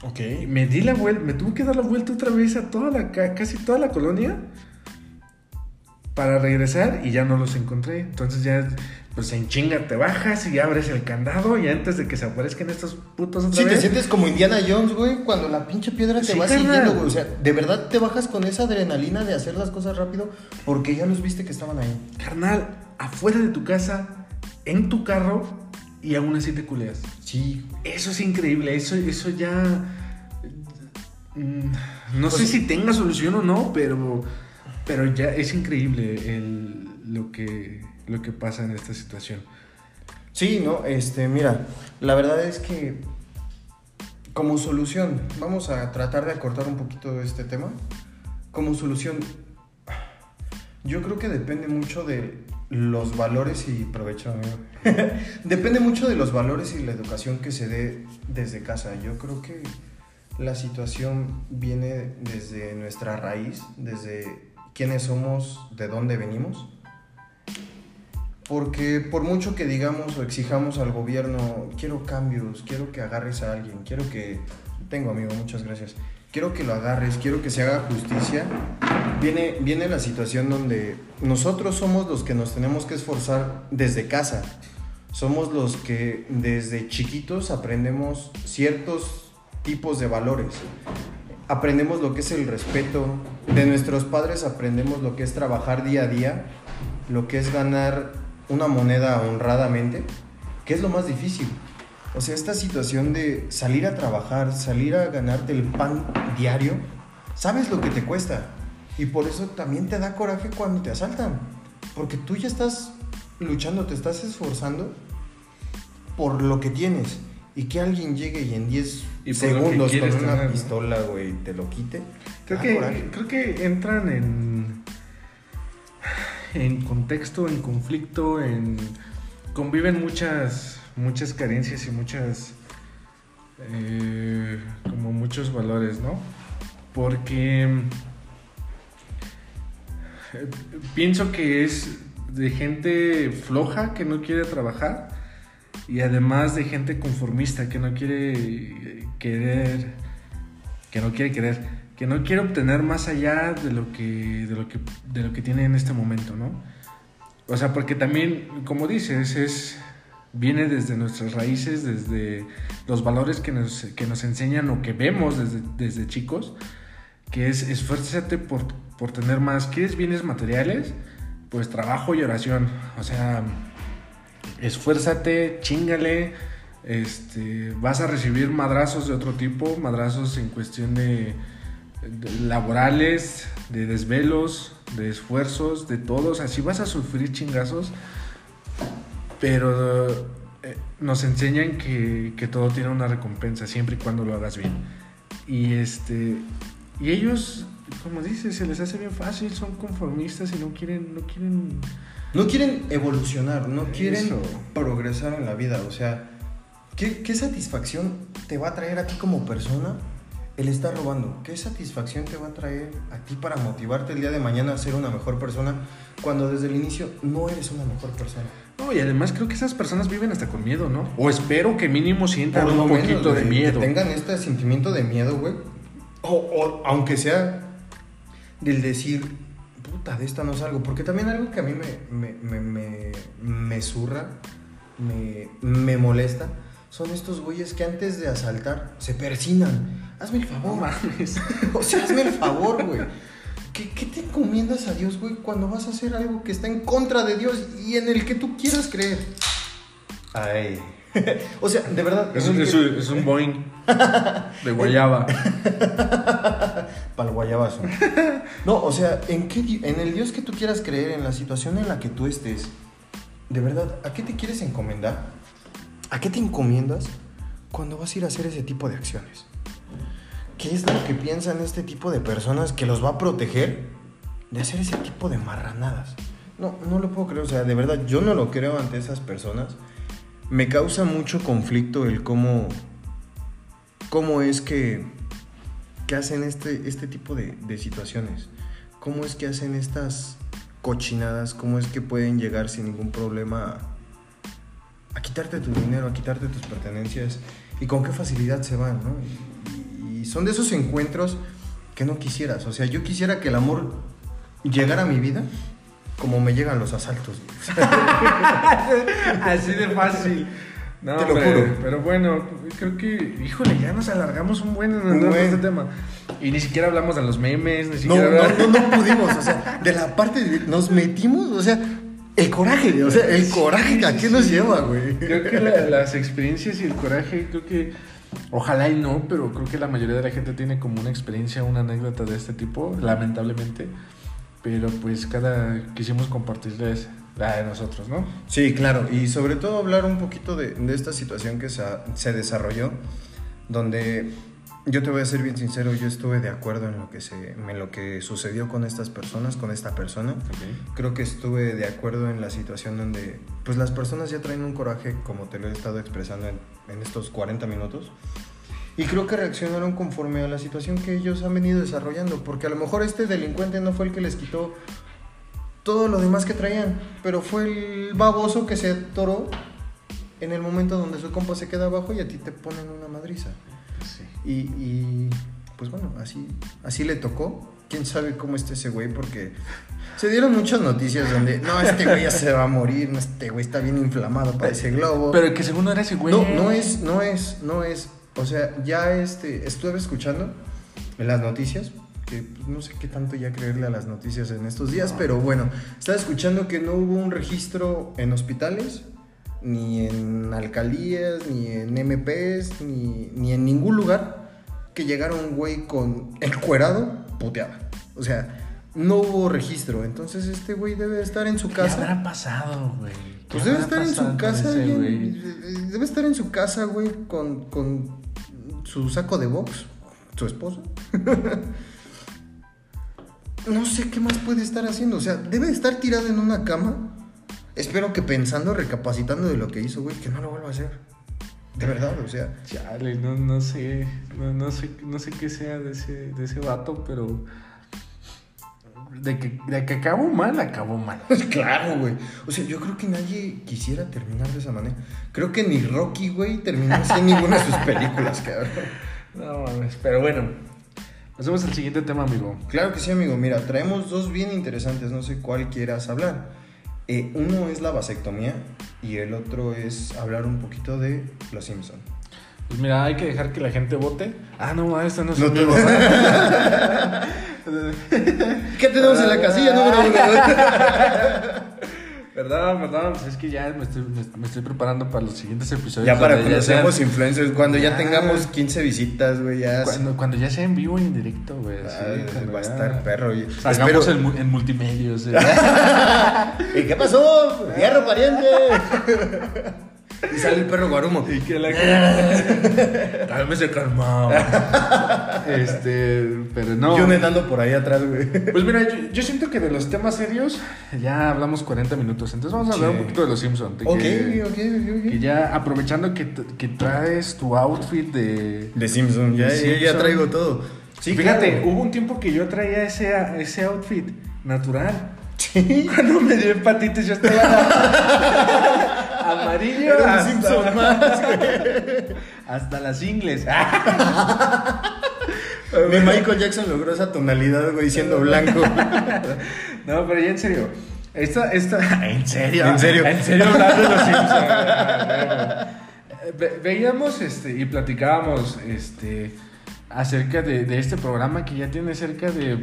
Ok. Y me di la vuelta, me tuve que dar la vuelta otra vez a toda la, ca- casi toda la colonia para regresar y ya no los encontré. Entonces ya, pues en chinga te bajas y abres el candado y antes de que se aparezcan estos putos otra Sí, te sientes como Indiana Jones, güey, cuando la pinche piedra te Sí, va carnal. siguiendo, güey. O sea, de verdad te bajas con esa adrenalina de hacer las cosas rápido porque ya los viste que estaban ahí. Carnal, afuera de tu casa, en tu carro y aún así te culeas. Sí. Eso es increíble, eso, eso ya... mm, No Pues- sé si tenga solución o no, pero, pero ya es increíble el- lo, que, lo que pasa en esta situación. Sí, no, este, mira, la verdad es que como solución, vamos a tratar de acortar un poquito este tema. Como solución, yo creo que depende mucho de los valores y provecho, amigo. depende mucho de los valores y la educación que se dé desde casa. Yo creo que la situación viene desde nuestra raíz, desde quiénes somos, de dónde venimos. Porque por mucho que digamos o exijamos al gobierno, quiero cambios, quiero que agarres a alguien, quiero que... Tengo amigo, muchas gracias. Quiero que lo agarres, quiero que se haga justicia. Viene, viene la situación donde nosotros somos los que nos tenemos que esforzar desde casa. Somos los que desde chiquitos aprendemos ciertos tipos de valores. Aprendemos lo que es el respeto. De nuestros padres aprendemos lo que es trabajar día a día, lo que es ganar una moneda honradamente, que es lo más difícil. O sea, esta situación de salir a trabajar, salir a ganarte el pan diario, sabes lo que te cuesta. Y por eso también te da coraje cuando te asaltan. Porque tú ya estás luchando, te estás esforzando por lo que tienes. Y que alguien llegue y en 10 Y por lo que segundos con una pistola, güey, te lo quite. Creo que, coraje. creo que entran en, en contexto, en conflicto, en conviven muchas, muchas carencias y muchas eh, como muchos valores, ¿no? Porque eh, pienso que es de gente floja que no quiere trabajar y además de gente conformista que no quiere eh, querer que no quiere querer que no quiere obtener más allá de lo que de lo que de lo que tiene en este momento no o sea porque también como dices es viene desde nuestras raíces desde los valores que nos, que nos enseñan o que vemos desde, desde chicos que es esfuérzate por, por tener más. Quieres bienes materiales pues trabajo y oración. O sea esfuérzate, chingale, este, vas a recibir madrazos de otro tipo, madrazos en cuestión de, laborales, de desvelos, de esfuerzos, de todo. O sea, sí vas a sufrir chingazos, pero eh, nos enseñan que, que todo tiene una recompensa, siempre y cuando lo hagas bien. Y este. Y ellos, como dices, se les hace bien fácil, son conformistas y no quieren, no quieren. No quieren evolucionar, no quieren Eso. progresar en la vida. O sea, ¿qué, qué satisfacción te va a traer a ti como persona el estar robando? ¿Qué satisfacción te va a traer a ti para motivarte el día de mañana a ser una mejor persona cuando desde el inicio no eres una mejor persona? No, y además creo que esas personas viven hasta con miedo, ¿no? O espero que mínimo sientan Por un lo menos, poquito de güey, miedo. Que tengan este sentimiento de miedo, güey. O, o aunque sea del decir, puta, de esta no salgo. Porque también algo que a mí me, me, me, me, me zurra, me, me molesta, son estos güeyes que antes de asaltar se persinan. Hazme el No favor. mames. o sea, hazme el favor, güey. ¿Qué, ¿Qué te encomiendas a Dios, güey, cuando vas a hacer algo que está en contra de Dios y en el que tú quieras creer? Ay. o sea, de verdad. Es un, es que- un- es un Boeing de guayaba. Para el guayabazo. No, o sea, ¿en, qué, en el Dios que tú quieras creer, en la situación en la que tú estés, de verdad, ¿a qué te quieres encomendar? ¿A qué te encomiendas cuando vas a ir a hacer ese tipo de acciones? ¿Qué es lo que piensan este tipo de personas que los va a proteger de hacer ese tipo de marranadas? No, no lo puedo creer, o sea, de verdad, yo no lo creo ante esas personas. Me causa mucho conflicto el cómo, cómo es que, que hacen este, este tipo de, de situaciones. ¿Cómo es que hacen estas cochinadas? ¿Cómo es que pueden llegar sin ningún problema a, quitarte tu dinero, a quitarte tus pertenencias? Y con qué facilidad se van, ¿no? Y son de esos encuentros que no quisieras. O sea, yo quisiera que el amor llegara a mi vida como me llegan los asaltos. Así de fácil. No, Te lo hombre, juro. Pero bueno, creo que, híjole, ya nos alargamos un buen en Un hablar de buen. este tema. Y ni siquiera hablamos de los memes, ni No, siquiera no, hablamos- no, no pudimos, o sea, de la parte de nos metimos, o sea, el coraje, o sea, el coraje, ¿a qué nos lleva, güey? Creo que la- las experiencias y el coraje, creo que, ojalá y no, pero creo que la mayoría de la gente tiene como una experiencia, una anécdota de este tipo, lamentablemente. Pero pues cada quisimos compartirles la de nosotros, ¿no? Sí, claro, y sobre todo hablar un poquito de, esta situación que se desarrolló, donde yo te voy a ser bien sincero, yo estuve de acuerdo en lo que, se, en lo que sucedió con estas personas, con esta persona. Creo que estuve de acuerdo en la situación donde pues las personas ya traen un coraje, como te lo he estado expresando en, en estos 40 minutos. Y creo que reaccionaron conforme a la situación que ellos han venido desarrollando, porque a lo mejor este delincuente no fue el que les quitó todo lo demás que traían, pero fue el baboso que se atoró en el momento donde su compa se queda abajo y a ti te ponen una madriza. Y, y, pues bueno, así, así le tocó. Quién sabe cómo está ese güey, porque se dieron muchas noticias donde, no, este güey ya se va a morir, no, este güey está bien inflamado para ese globo. Pero que según no era ese güey. no, no es, no es, no es. O sea, ya este, estuve escuchando en las noticias, que pues, no sé qué tanto ya creerle a las noticias en estos días, pero bueno, estaba escuchando que no hubo un registro en hospitales, ni en alcaldías, ni en MPs, ni, ni en ningún lugar que llegara un güey con el cuerado puteada. O sea, no hubo registro. Entonces este güey debe estar en su ¿Qué casa. habrá pasado, güey? ¿Qué Pues debe estar en su casa, ese y en- güey? debe estar en su casa, güey, con, con su saco de box, su esposa. no sé qué más puede estar haciendo, o sea, debe estar tirado en una cama. Espero que pensando, recapacitando de lo que hizo, güey, que no lo vuelva a hacer. De verdad, o sea, Chale, no, no sé, no, no sé, no sé qué sea de ese, de ese vato, pero de que, de que acabó mal, acabó mal. claro, güey. O sea, yo creo que nadie quisiera terminar de esa manera. Creo que ni Rocky, güey, terminó así ninguna de sus películas, cabrón. No mames, pero bueno, pasemos al siguiente tema, amigo. Claro que sí, amigo. Mira, traemos dos bien interesantes, no sé cuál quieras hablar. Eh, uno es la vasectomía y el otro es hablar un poquito de Los Simpson. Pues mira, hay que dejar que la gente vote. Ah, no, esto no es No un te-. ¿Qué tenemos en la casilla número uno? Perdón, perdón, pues es que ya me estoy, me, me estoy preparando para los siguientes episodios. Ya para cuando sean- seamos influencers, cuando ya Ya. tengamos 15 visitas, güey, ya. cuando, cuando ya sea en vivo y en directo, güey. cuando va a ya- estar perro. espero- mu- en multimedios. eh. ¿Y qué pasó? ¡Fierro, pariente! y sale el perro guarumo. Y que la gente. Cálmese calmado. Este, pero no. Yo nadando por ahí atrás, güey. Pues mira, yo, yo siento que de los temas serios ya hablamos 40 minutos. Entonces vamos a hablar Sí. un poquito de los Simpsons. de Ok, que- ok, ok, Que ya aprovechando que, que traes tu outfit de. De Simpson, ya, De ya- Simpson. traigo todo. Sí, Fíjate, claro. hubo un tiempo que yo traía ese, ese outfit natural. Sí. Cuando me dio hepatitis, yo estaba amarillo. Era hasta- Simpson más, Hasta las ingles. Michael Jackson logró esa tonalidad, güey, siendo blanco. No, pero ya en serio. Esta, esta, en serio. En serio. En serio hablando de los Simpsons. Eh, ve- Veíamos este, y platicábamos este, acerca de, de este programa que ya tiene cerca de mm,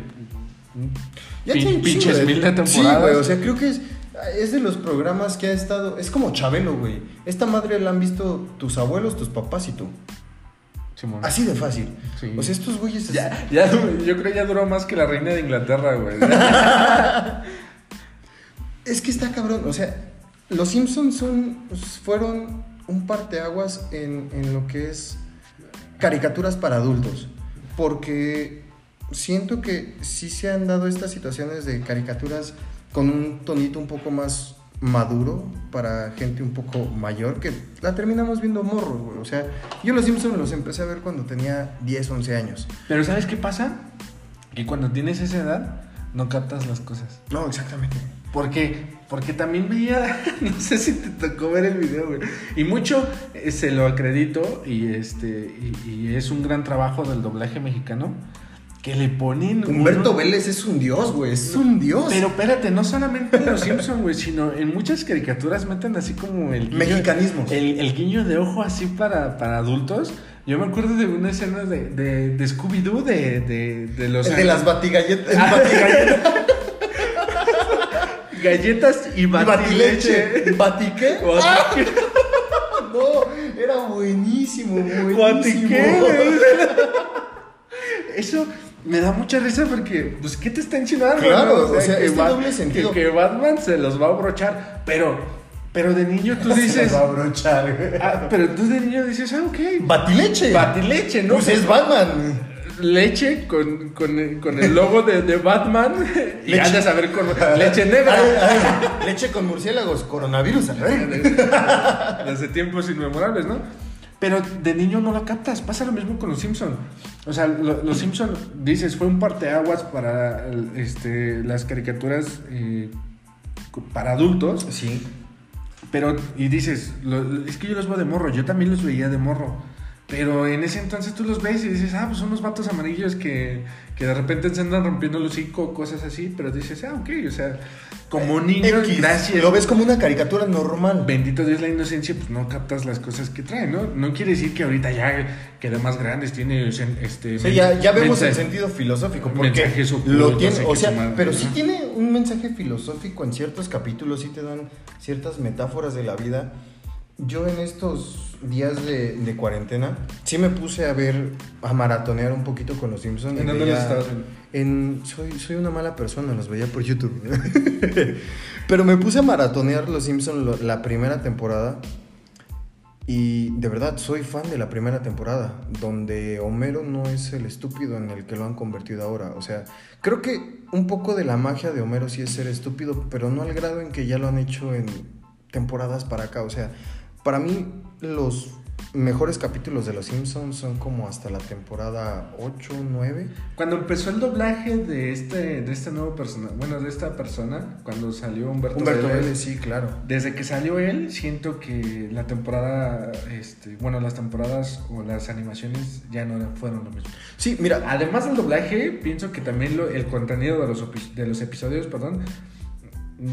Ya tiene pinches mil de Sí, temporadas. güey, o sea, creo que es, es de los programas que ha estado. Es como Chabelo, güey. Esta madre la han visto tus abuelos, tus papás y tú. Simón. Así de fácil. Sí. O sea, estos güeyes. Ya, ya, yo creo que ya duró más que la reina de Inglaterra, güey. Es que está cabrón. O sea, los Simpsons son, pues, fueron un parteaguas en, en lo que es caricaturas para adultos. Porque siento que sí se han dado estas situaciones de caricaturas con un tonito un poco más maduro para gente un poco mayor que la terminamos viendo morros, güey. O sea, yo los Simpsons los empecé a ver cuando tenía 10, 11 años. Pero ¿sabes qué pasa? Que cuando tienes esa edad, no captas las cosas. No, exactamente. ¿Por qué? Porque también veía, no sé si te tocó ver el video, güey. Y mucho eh, se lo acredito y este y, y es un gran trabajo del doblaje mexicano que le ponen Humberto uno- Vélez es un dios, güey. Es un dios. Pero espérate, no solamente en los Simpsons, güey, sino en muchas caricaturas meten así como el guiño- Mexicanismos. El, el guiño de ojo así para, para adultos. Yo me acuerdo de una escena de, de, de Scooby-Doo de, de, de los... De las batigalletas. Ah, batigalletas. Galletas y batileche. batileche. ¿Batique? Bati- No, era buenísimo, buenísimo. Guatiqué, güey. Eso me da mucha risa porque, pues, ¿qué te está insinuando? Claro, no? o sea, este doble sentido. Que, que Batman se los va a abrochar, pero, pero de niño tú dices... Se va a brochar, ah, pero tú de niño dices, ah, ok. Batileche. Batileche, ¿no? Pues es Batman. Leche con, con, con el logo de, de Batman y Leche. has de saber con leche negra. Ay, ay, leche con murciélagos, coronavirus, a. Desde tiempos inmemorables, ¿no? Pero de niño no lo captas. Pasa lo mismo con los Simpson. O sea, lo- los Simpson, dices, fue un parteaguas para este, las caricaturas eh, para adultos. Sí. Pero, y dices, lo- es que yo los veo de morro. Yo también los veía de morro. Pero en ese entonces tú los ves y dices, ah, pues son unos vatos amarillos que, que de repente se andan rompiendo el hocico, cosas así. Pero dices, ah, ok, o sea, como niño, X, gracias. Lo ves como una caricatura normal. Bendito Dios la inocencia, pues no captas las cosas que trae, ¿no? No quiere decir que ahorita ya que de más grandes tiene este Sí, ya, ya vemos el sentido filosófico porque lo tiene, o sea, madre, pero ¿no? sí tiene un mensaje filosófico en ciertos capítulos, sí te dan ciertas metáforas de la vida. Yo en estos días de, de cuarentena sí me puse a ver, a maratonear un poquito con los Simpsons. ¿En dónde los estabas? En, soy, soy una mala persona, los veía por YouTube. Pero me puse a maratonear Los Simpsons la primera temporada. Y de verdad, soy fan de la primera temporada, donde Homero no es el estúpido en el que lo han convertido ahora. O sea, creo que un poco de la magia de Homero sí es ser estúpido, pero no al grado en que ya lo han hecho en temporadas para acá. O sea, para mí los mejores capítulos de Los Simpsons son como hasta la temporada 8, 9. Cuando empezó el doblaje de este, de este nuevo persona, bueno, de esta persona, cuando salió Humberto, Humberto Vélez, Vélez, sí, claro. Desde que salió él, siento que la temporada, este, bueno, las temporadas o las animaciones ya no fueron lo mismo. Sí, mira, Además del doblaje, pienso que también lo- el contenido de los, de los episodios, perdón,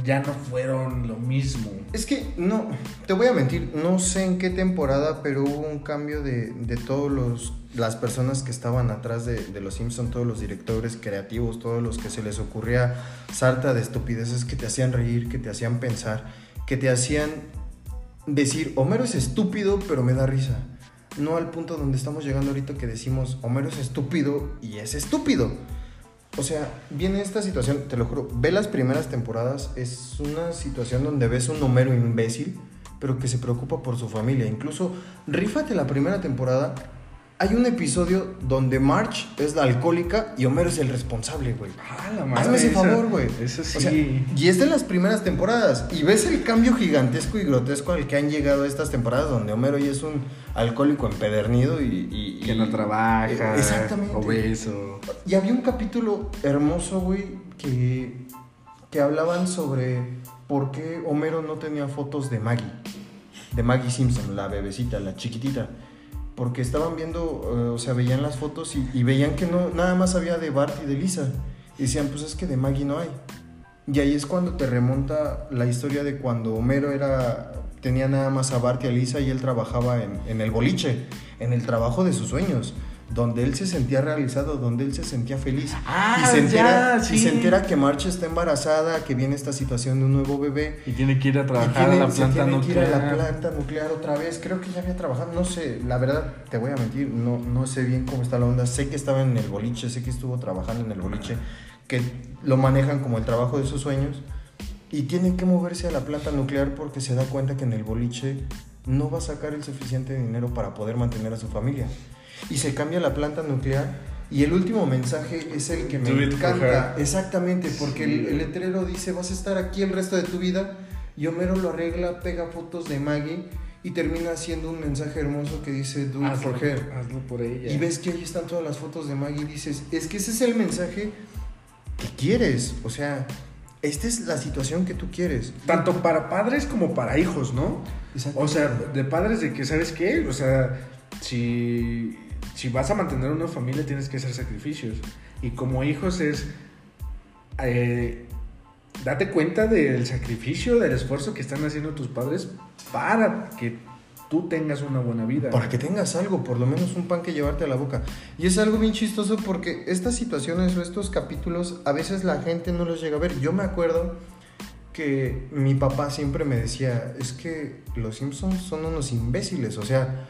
ya no fueron lo mismo. Es que no, te voy a mentir, no sé en qué temporada, pero hubo un cambio de, de todos los las personas que estaban atrás de, de los Simpson, todos los directores creativos, todos los que se les ocurría sarta de estupideces que te hacían reír, que te hacían pensar, que te hacían decir, Homero es estúpido, pero me da risa. No al punto donde estamos llegando ahorita que decimos, Homero es estúpido y es estúpido. O sea, viene esta situación, te lo juro, ve las primeras temporadas, es una situación donde ves un Homero imbécil, pero que se preocupa por su familia. Incluso, rífate la primera temporada, hay un episodio donde Marge es la alcohólica y Homero es el responsable, güey. Ah, la madre, Hazme ese esa- favor, güey. Eso sí. O sea, y es de las primeras temporadas. Y ves el cambio gigantesco y grotesco al que han llegado estas temporadas, donde Homero ya es un alcohólico empedernido y. y- que no trabaja. Exactamente. Obeso. Y había un capítulo hermoso, güey, que, que hablaban sobre por qué Homero no tenía fotos de Maggie. De Maggie Simpson, la bebecita, la chiquitita. Porque estaban viendo, eh, o sea, veían las fotos y, veían que no, nada más había de Bart y de Lisa. Y decían, pues es que de Maggie no hay. Y ahí es cuando te remonta la historia de cuando Homero era tenía nada más a Bart y a Lisa y él trabajaba en el boliche, en el trabajo de sus sueños, donde él se sentía realizado, donde él se sentía feliz. Ah, y, se entera, ya, y se sí. entera que March está embarazada, que viene esta situación de un nuevo bebé. Y tiene que ir a trabajar tiene- a la se planta tiene que ir a la nuclear. planta nuclear otra vez. Creo que ya había trabajado, no sé, la verdad, te voy a mentir, no, no sé bien cómo está la onda. Sé que estaba en el boliche, sé que estuvo trabajando en el boliche, que lo manejan como el trabajo de sus sueños. Y tiene que moverse a la planta nuclear porque se da cuenta que en el boliche no va a sacar el suficiente dinero para poder mantener a su familia. Y se cambia la planta nuclear. Y el último mensaje es el que me Do encanta. Exactamente, porque Sí. el, el letrero dice vas a estar aquí el resto de tu vida. Y Homero lo arregla, pega fotos de Maggie y termina haciendo un mensaje hermoso que dice do it Hazlo, for her. hazlo por ella. Y ves que ahí están todas las fotos de Maggie y dices, es que ese es el mensaje que quieres. O sea, esta es la situación que tú quieres. Tanto para padres como para hijos, ¿no? O sea, de padres de que, ¿sabes qué? O sea, si, si vas a mantener una familia tienes que hacer sacrificios. Y como hijos es... eh, date cuenta del sacrificio, del esfuerzo que están haciendo tus padres para que tú tengas una buena vida. para que tengas algo, por lo menos un pan que llevarte a la boca. Y es algo bien chistoso porque estas situaciones o estos capítulos a veces la gente no los llega a ver. Yo me acuerdo que mi papá siempre me decía, es que los Simpsons son unos imbéciles, o sea,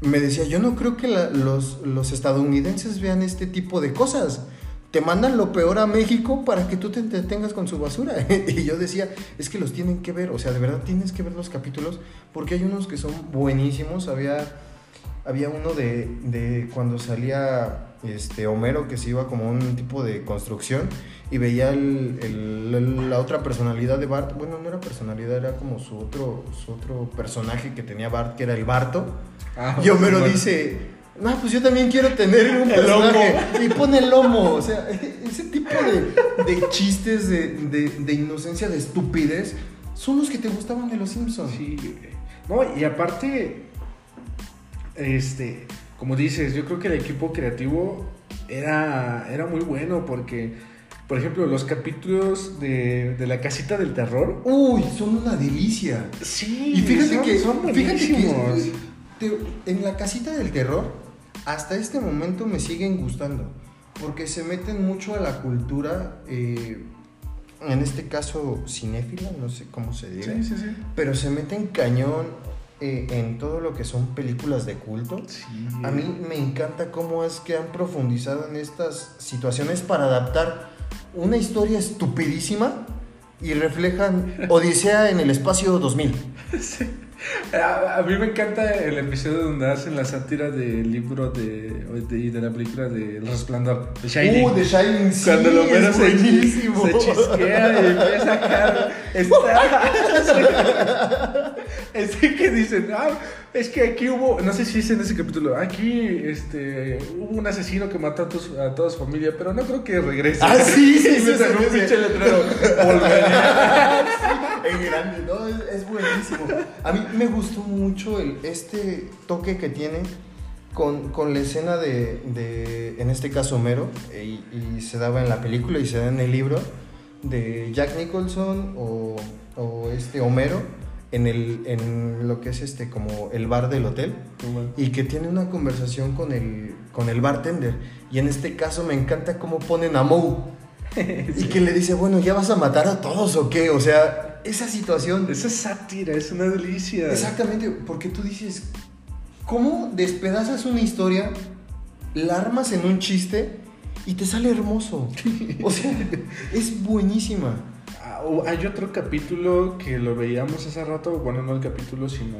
me decía, yo no creo que los, los estadounidenses vean este tipo de cosas. Te mandan lo peor a México para que tú te entretengas con su basura. y yo decía, es que los tienen que ver, o sea, de verdad tienes que ver los capítulos porque hay unos que son buenísimos. Había, había uno de, de cuando salía este Homero que se iba como un tipo de construcción y veía el- la otra personalidad de Bart. Bueno, no era personalidad, era como su otro, su otro personaje que tenía Bart, que era el Barto. Ah, Y Homero bueno. dice, no, pues yo también quiero tener un lomo. personaje. Y pone el lomo. O sea, ese tipo de, de chistes de, de- de inocencia, de estupidez, son los que te gustaban de los Simpsons. Sí. No, y aparte, este, como dices, yo creo que el equipo creativo era, era muy bueno porque, por ejemplo, los capítulos de, de la casita del terror. Uy, son una delicia. Sí, Y fíjate son- que, son fíjate que buenísimos. Te- en la casita del terror, hasta este momento me siguen gustando. Porque se meten mucho a la cultura, eh, en este caso cinéfila, no sé cómo se diga. Sí, sí, sí. Pero se meten cañón eh, en todo lo que son películas de culto. Sí. A mí me encanta cómo es que han profundizado en estas situaciones para adaptar una historia estupidísima y reflejan Odisea en el espacio 2000. A, a mí me encanta el episodio donde hacen la sátira del libro de, y de la película de El Resplandor, de Shining. Uh, The Shining, sí, Cuando lo Homero es se, se chisquea y empieza a sacar. Está. Que dicen, ah, es que aquí hubo, no sé si es en ese capítulo, aquí este, hubo un asesino que mató a, tus- a toda su familia, pero no creo que regrese. Ah, sí, sí, me sacó un pinche letrero. En grande, ¿no? Es, es buenísimo. A mí me gustó mucho el, este toque que tiene con, con la escena de, de, en este caso, Homero, y, y se daba en la película y se da en el libro, de Jack Nicholson o, o este Homero en, el, en lo que es este como el bar del hotel y que tiene una conversación con el, con el bartender. Y en este caso me encanta cómo ponen a Moe. Y que le dice, bueno, ¿ya vas a matar a todos o qué? O sea, esa situación. Esa sátira, es una delicia. Exactamente, porque tú dices, ¿cómo despedazas una historia, la armas en un chiste y te sale hermoso? O sea, es buenísima. Hay otro capítulo que lo veíamos hace rato, bueno, no el capítulo, sino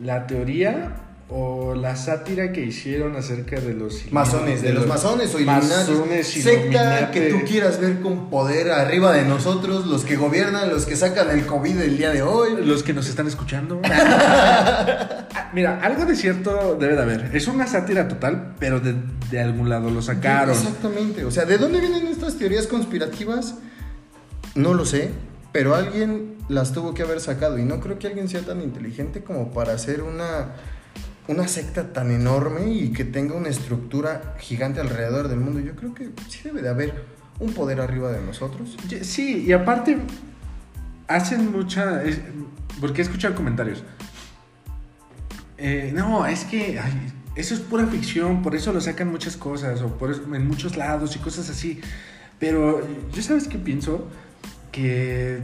la teoría o la sátira que hicieron acerca de los Masones, de los masones o Illuminati. Masones, Secta que tú quieras ver con poder arriba de nosotros, los que gobiernan, los que sacan el COVID el día de hoy. Los que nos están escuchando. Mira, algo de cierto debe de haber. Es una sátira total, pero de, de algún lado lo sacaron. Exactamente. O sea, ¿de dónde vienen estas teorías conspirativas? No lo sé, pero alguien las tuvo que haber sacado. Y no creo que alguien sea tan inteligente como para hacer una, una secta tan enorme y que tenga una estructura gigante alrededor del mundo. Yo creo que sí debe de haber un poder arriba de nosotros. Sí, y aparte hacen mucha... porque he escuchado comentarios. Eh, no, es que eso es pura ficción, por eso lo sacan muchas cosas, o por eso- en muchos lados y cosas así. Pero yo sabes qué pienso? Que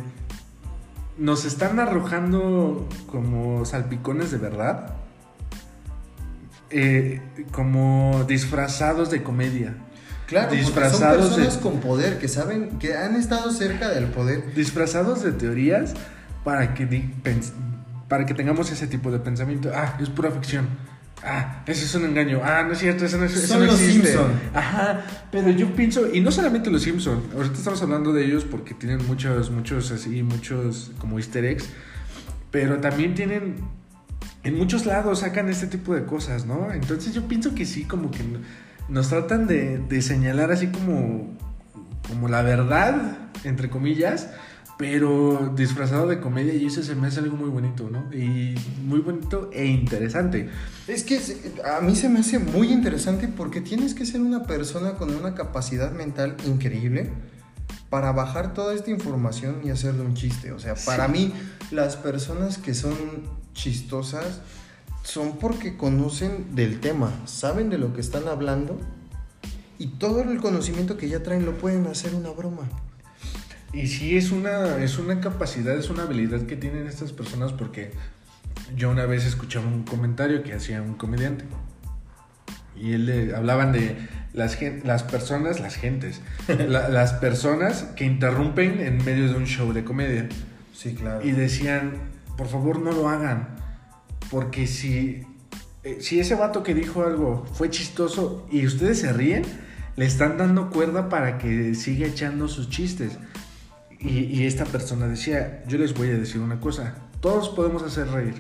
nos están arrojando como salpicones de verdad. eh, como disfrazados de comedia. Claro, Disfrazados son personas de- con poder que saben que han estado cerca del poder. disfrazados de teorías para que, para que tengamos ese tipo de pensamiento. Ah, es pura ficción. Ah, eso es un engaño. Ah, no es cierto, eso no, eso Son no los existe. Simpson. Ajá, pero yo pienso, y no solamente los Simpson, ahorita estamos hablando de ellos porque tienen muchos, muchos así, muchos como easter eggs, pero también tienen, en muchos lados sacan este tipo de cosas, ¿no? Entonces yo pienso que sí, como que nos tratan de, de señalar así como, como la verdad, entre comillas, pero disfrazado de comedia y eso se me hace algo muy bonito, ¿no? Y muy bonito e interesante. Es que a mí se me hace muy interesante porque tienes que ser una persona con una capacidad mental increíble para bajar toda esta información y hacerle un chiste. O sea, para Sí. mí las personas que son chistosas son porque conocen del tema, saben de lo que están hablando y todo el conocimiento que ya traen lo pueden hacer una broma. Y sí, es una, es una capacidad, es una habilidad que tienen estas personas porque yo una vez escuchaba un comentario que hacía un comediante. Y él le hablaban de las, las personas, las gentes, la- las personas que interrumpen en medio de un show de comedia. Sí, claro. Y decían, por favor no lo hagan, porque si, eh, si ese vato que dijo algo fue chistoso y ustedes se ríen, le están dando cuerda para que siga echando sus chistes. Y, y esta persona decía, yo les voy a decir una cosa, todos podemos hacer reír.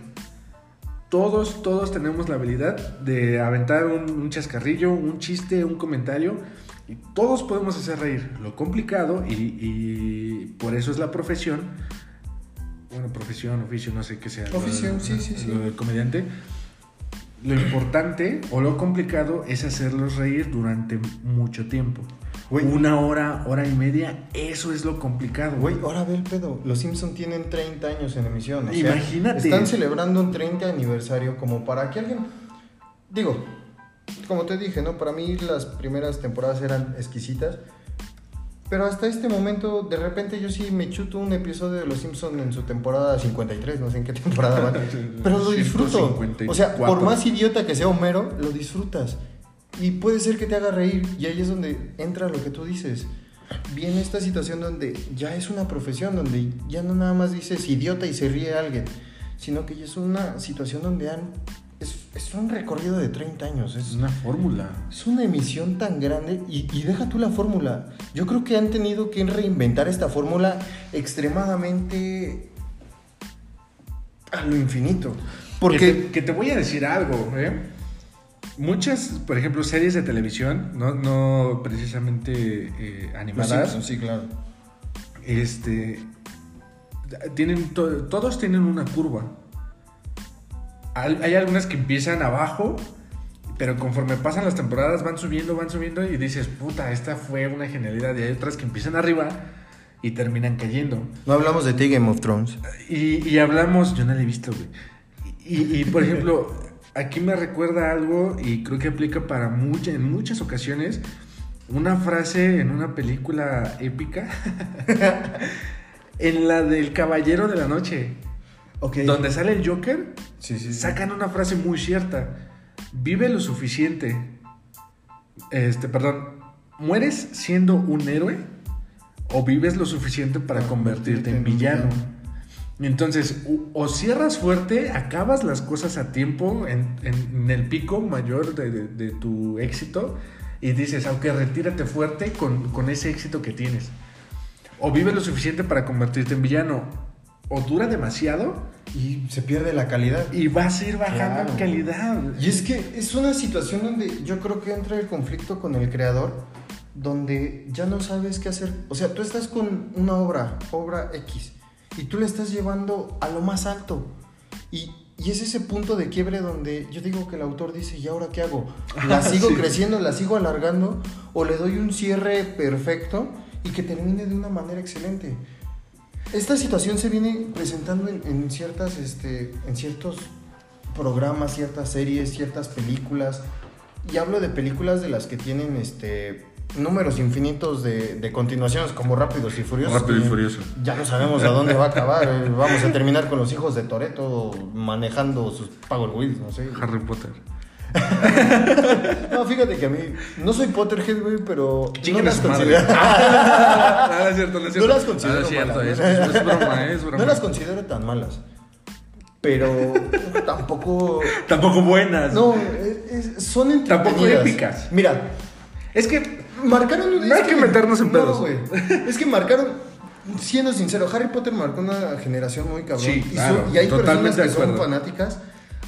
Todos, todos tenemos la habilidad de aventar un, un chascarrillo, un chiste, un comentario, y todos podemos hacer reír. Lo complicado, y, y por eso es la profesión, bueno, profesión, oficio, no sé qué sea. lo Oficio, sí, sí, sí. Lo del comediante. Lo importante o lo complicado es hacerlos reír durante mucho tiempo. Güey. Una hora, hora y media, eso es lo complicado. Güey, ahora ve el pedo. Los Simpson tienen 30 años en emisión. o sea, Imagínate. Están celebrando un 30 aniversario como para que alguien... Digo, como te dije, ¿no? Para mí las primeras temporadas eran exquisitas. Pero hasta este momento, de repente yo sí me chuto un episodio de Los Simpson en su temporada 53, no sé en qué temporada van. Pero lo disfruto. O sea, por 154. más idiota que sea Homero, lo disfrutas. Y puede ser que te haga reír. Y ahí es donde entra lo que tú dices. Viene esta situación donde ya es una profesión, donde ya no nada más dices idiota y se ríe alguien, sino que ya es una situación donde han... Es, es un recorrido de 30 años. Es una fórmula. es una emisión tan grande y, y deja tú la fórmula. Yo creo que han tenido que reinventar esta fórmula extremadamente a lo infinito. Porque que te voy a decir algo, ¿eh? Muchas, por ejemplo, series de televisión, no, no precisamente eh, animadas, sí, claro. este, tienen to- todos tienen una curva. Hay algunas que empiezan abajo, pero conforme pasan las temporadas van subiendo, van subiendo y dices, puta, esta fue una genialidad. Y hay otras que empiezan arriba y terminan cayendo. No hablamos de ti, Game of Thrones. Y, y hablamos, yo no la he visto, güey. Y, y, por ejemplo, aquí me recuerda algo y creo que aplica para muchas, en muchas ocasiones, una frase en una película épica, en la del Caballero de la Noche, Ok. donde sale el Joker, Sí, sí, sí. sacan una frase muy cierta. Vive lo suficiente. Este, perdón. ¿Mueres siendo un héroe? ¿O vives lo suficiente para convertirte en villano? Entonces, o cierras fuerte, acabas las cosas a tiempo en, en- en el pico mayor de, de- de tu éxito y dices, aunque retírate fuerte con, con ese éxito que tienes. O vives lo suficiente para convertirte en villano. O dura demasiado Y se pierde la calidad. y vas a ir bajando Claro. en calidad. Y es que es una situación donde yo creo que entra el conflicto con el creador, donde ya no sabes qué hacer. O sea, tú estás con una obra, obra X, y tú la estás llevando a lo más alto. Y, y es ese punto de quiebre donde yo digo que el autor dice, ¿y ahora qué hago? ¿La sigo Sí. creciendo, la sigo alargando? ¿O le doy un cierre perfecto y que termine de una manera excelente? Esta situación se viene presentando en, en ciertas, este, en ciertos programas, ciertas series, ciertas películas. Y hablo de películas de las que tienen este, números infinitos de, de continuaciones, como Rápidos y Furiosos. Rápido y Furioso. Ya no sabemos a dónde va a acabar. eh, Vamos a terminar con los hijos de Toreto manejando sus Power Wheels, no sé. Harry Potter. No, fíjate que a mí no soy Potterhead, güey, pero no las considero. Ah, no es cierto, no es No cierto. las considero Ah, no es cierto, malas. es, es broma, es broma. No las considero tan malas. Pero tampoco. Tampoco buenas. No, son Tampoco entretenidas. épicas. Mira, Es que marcaron. No hay que meternos en no, pedos. güey. Es que marcaron. Siendo sincero, Harry Potter marcó una generación muy cabrón. Sí, y, claro, son- y hay personas que son fanáticas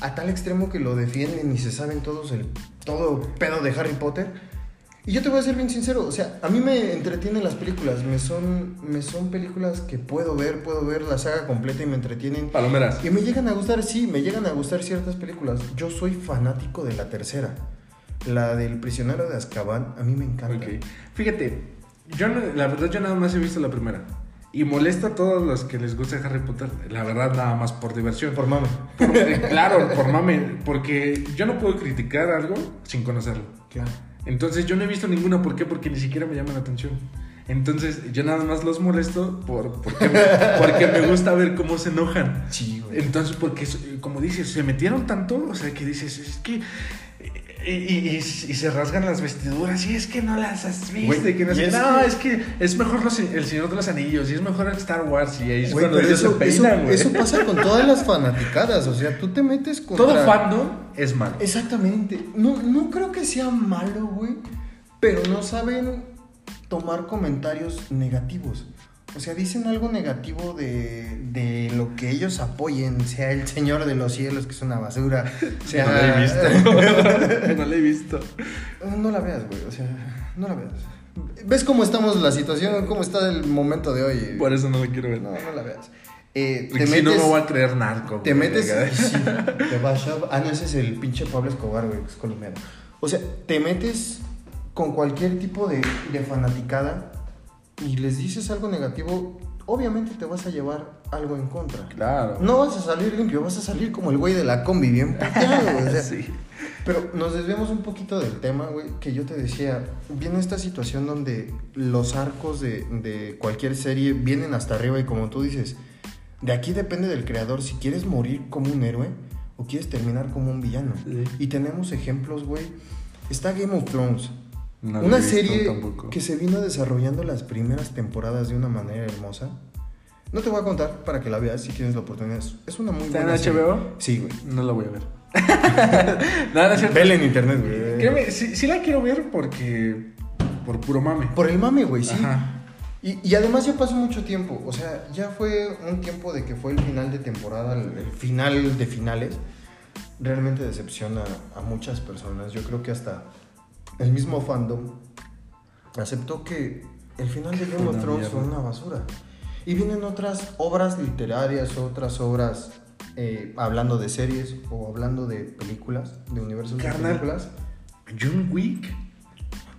a tal extremo que lo defienden y se saben todos el todo pedo de Harry Potter. Y yo te voy a ser bien sincero, o sea, a mí me entretienen las películas, me son, me son películas que puedo ver, puedo ver la saga completa y me entretienen. palomeras. Y me llegan a gustar, sí, me llegan a gustar ciertas películas. Yo soy fanático de la tercera. La del prisionero de Azkaban, a mí me encanta. Ok. Fíjate, yo no- la verdad yo nada más he visto la primera. Y molesta a todos los que les gusta Harry Potter. La verdad, nada más por diversión. Por mame. Por- eh, claro, por mame. Porque yo no puedo criticar algo sin conocerlo. Claro. Entonces yo no he visto ninguna. ¿Por qué? Porque ni siquiera me llama la atención. Entonces yo nada más los molesto por, porque, me, porque me gusta ver cómo se enojan. Sí, güey. Entonces, porque, como dices, se metieron tanto, o sea, que dices, es que... Y, y- y- y se rasgan las vestiduras y es que no las has visto. Güey, y que no es no, que- es que es mejor los- el Señor de los Anillos y es mejor Star Wars y ahí es cuando ellos eso, se peinan, eso- güey. eso pasa con todas las fanaticadas. O sea, tú te metes con. Todo fandom es malo. Exactamente. No, no creo que sea malo, güey. Pero no saben tomar comentarios negativos. O sea, dicen algo negativo de, de lo que ellos apoyen, sea el Señor de los Cielos, que es una basura, sea... No la he visto. no la he visto. No la veas, güey, o sea, no la veas. ¿Ves cómo estamos la situación? ¿Cómo está el momento de hoy? Por eso no la quiero ver. No, no la veas. Eh, si no me voy a creer narco. te güey, metes. sí, te vas a- ah, no, ese es el pinche Pablo Escobar, güey, que es colombiano. O sea, te metes con cualquier tipo de, de fanaticada y les dices algo negativo, obviamente te vas a llevar algo en contra. Claro. No vas a salir limpio, vas a salir como el güey de la combi, bien puteado, o sea, sí. Pero nos desviamos un poquito del tema, güey, que yo te decía, viene esta situación donde los arcos de, de cualquier serie vienen hasta arriba y como tú dices, de aquí depende del creador si quieres morir como un héroe o quieres terminar como un villano. Sí. Y tenemos ejemplos, güey. Está Game of Thrones, No una serie tampoco. que se vino desarrollando las primeras temporadas de una manera hermosa. No te voy a contar para que la veas si tienes la oportunidad. Es- una muy ¿Está en buena serie. HBO? Sí, güey. No la voy a ver. no, no es cierto. Vela en internet, güey. Créeme, sí, sí la quiero ver porque. Por puro mame. Por el mame, güey, sí. Ajá. Y, y además ya pasó mucho tiempo, o sea, ya fue un tiempo de que fue el final de temporada, el, el final de finales. Realmente decepciona a muchas personas. Yo creo que hasta el mismo fandom aceptó que el final de Game of Thrones fue una basura. Y vienen otras obras literarias, otras obras eh, hablando de series o hablando de películas, de universos de Carnal. películas. John Wick.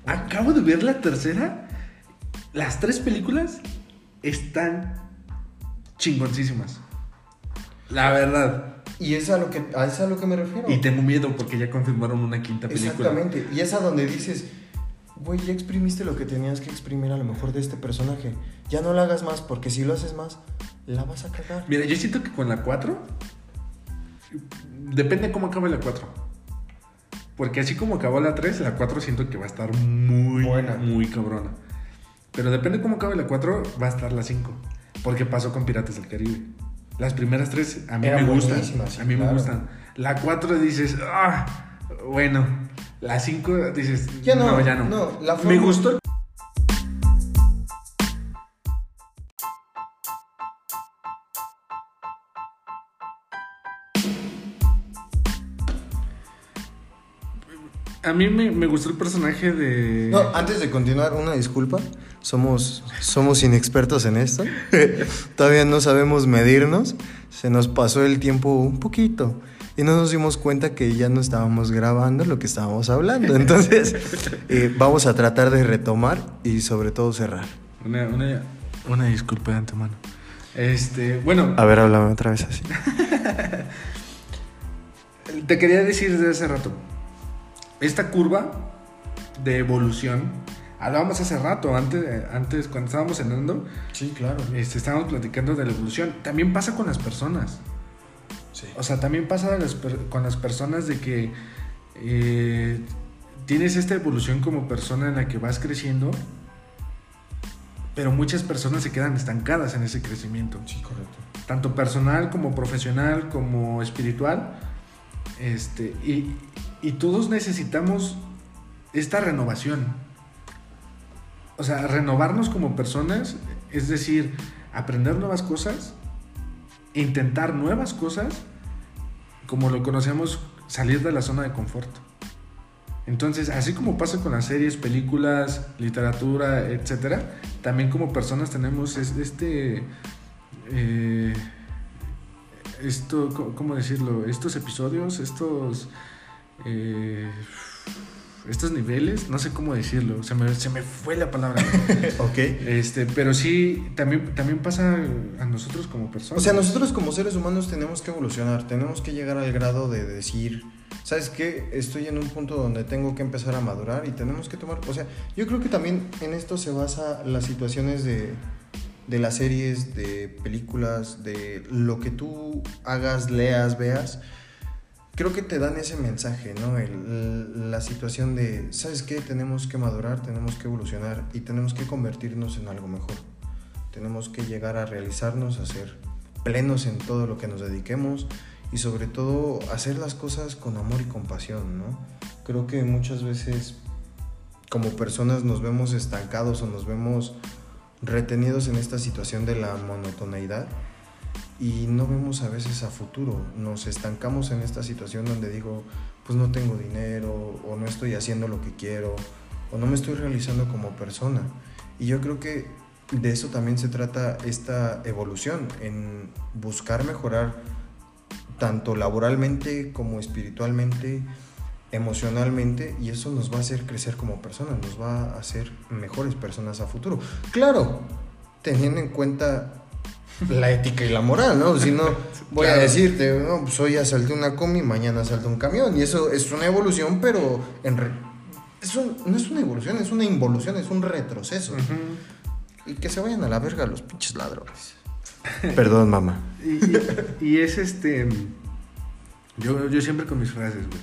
Acabo de ver la tercera. Las tres películas. están chingoncísimas. La verdad. Y es a lo que, a, es a lo que me refiero. Y tengo miedo porque ya confirmaron una quinta película. Exactamente. Y es a donde dices, güey, ya exprimiste lo que tenías que exprimir a lo mejor de este personaje. Ya no lo hagas más, porque si lo haces más, la vas a cagar. Mira, yo siento que con la 4, depende cómo acabe la 4. Porque así como acabó la 3, la 4 siento que va a estar muy, Buena. muy cabrona. Pero depende cómo acabe la 4, va a estar la 5. Porque pasó con Piratas del Caribe. Las primeras tres a mí me gustan. sí, a mí me gustan. La 4 dices, ah, bueno. La 5 dices, Ya no, ya no. no, la me gustó. A mí me, me gustó el personaje de. No, antes de continuar, una disculpa. Somos, somos inexpertos en esto. Todavía no sabemos medirnos. Se nos pasó el tiempo un poquito. Y no nos dimos cuenta que ya no estábamos grabando lo que estábamos hablando. Entonces, eh, vamos a tratar de retomar y sobre todo cerrar. Una, una, una disculpa de antemano. Este, bueno, A ver, háblame otra vez así. te quería decir desde hace rato. Esta curva de evolución, hablábamos hace rato, antes, antes cuando estábamos cenando, Sí, claro. este, estábamos platicando de la evolución. También pasa con las personas. Sí. O sea, también pasa las con las personas de que eh, tienes esta evolución como persona en la que vas creciendo, pero muchas personas se quedan estancadas en ese crecimiento. Sí, correcto. tanto personal como profesional como espiritual. Este, y, y todos necesitamos esta renovación. O sea, renovarnos como personas, es decir, aprender nuevas cosas, intentar nuevas cosas, como lo conocemos, salir de la zona de confort. Entonces, así como pasa con las series, películas, literatura, etcétera, también como personas tenemos es- este eh, esto, ¿cómo decirlo? Estos episodios, estos eh, estos niveles, no sé cómo decirlo, se me, se me fue la palabra. ok. Este, pero sí, también, también pasa a nosotros como O personas. sea, nosotros como seres humanos tenemos que evolucionar, tenemos que llegar al grado de decir, ¿sabes qué? Estoy en un punto donde tengo que empezar a madurar y tenemos que tomar, o sea, yo creo que también en esto se basa las situaciones de, de las series, de películas, de lo que tú hagas, leas, veas. Creo que te dan ese mensaje, ¿no? El- la situación de, ¿sabes qué? Tenemos que madurar, tenemos que evolucionar y tenemos que convertirnos en algo mejor. Tenemos que llegar a realizarnos, a ser plenos en todo lo que nos dediquemos y sobre todo hacer las cosas con amor y compasión, ¿no? Creo que muchas veces como personas nos vemos estancados o nos vemos retenidos en esta situación de la monotoneidad y no vemos a veces a futuro. Nos estancamos en esta situación donde digo, pues no tengo dinero o no estoy haciendo lo que quiero o no me estoy realizando como persona. Y yo creo que de eso también se trata esta evolución, en buscar mejorar tanto laboralmente como espiritualmente, emocionalmente, y eso nos va a hacer crecer como personas, nos va a hacer mejores personas a futuro. Claro, teniendo en cuenta la ética y la moral, ¿no? Si no, voy a decirte, no, pues hoy asalté una combi, mañana asalté un camión, y eso es una evolución, pero en re- eso no es una evolución, es una involución, es un retroceso. Y que se vayan a la verga los pinches ladrones. Perdón, mamá. Y, y- y es este. Yo, yo siempre con mis frases, güey.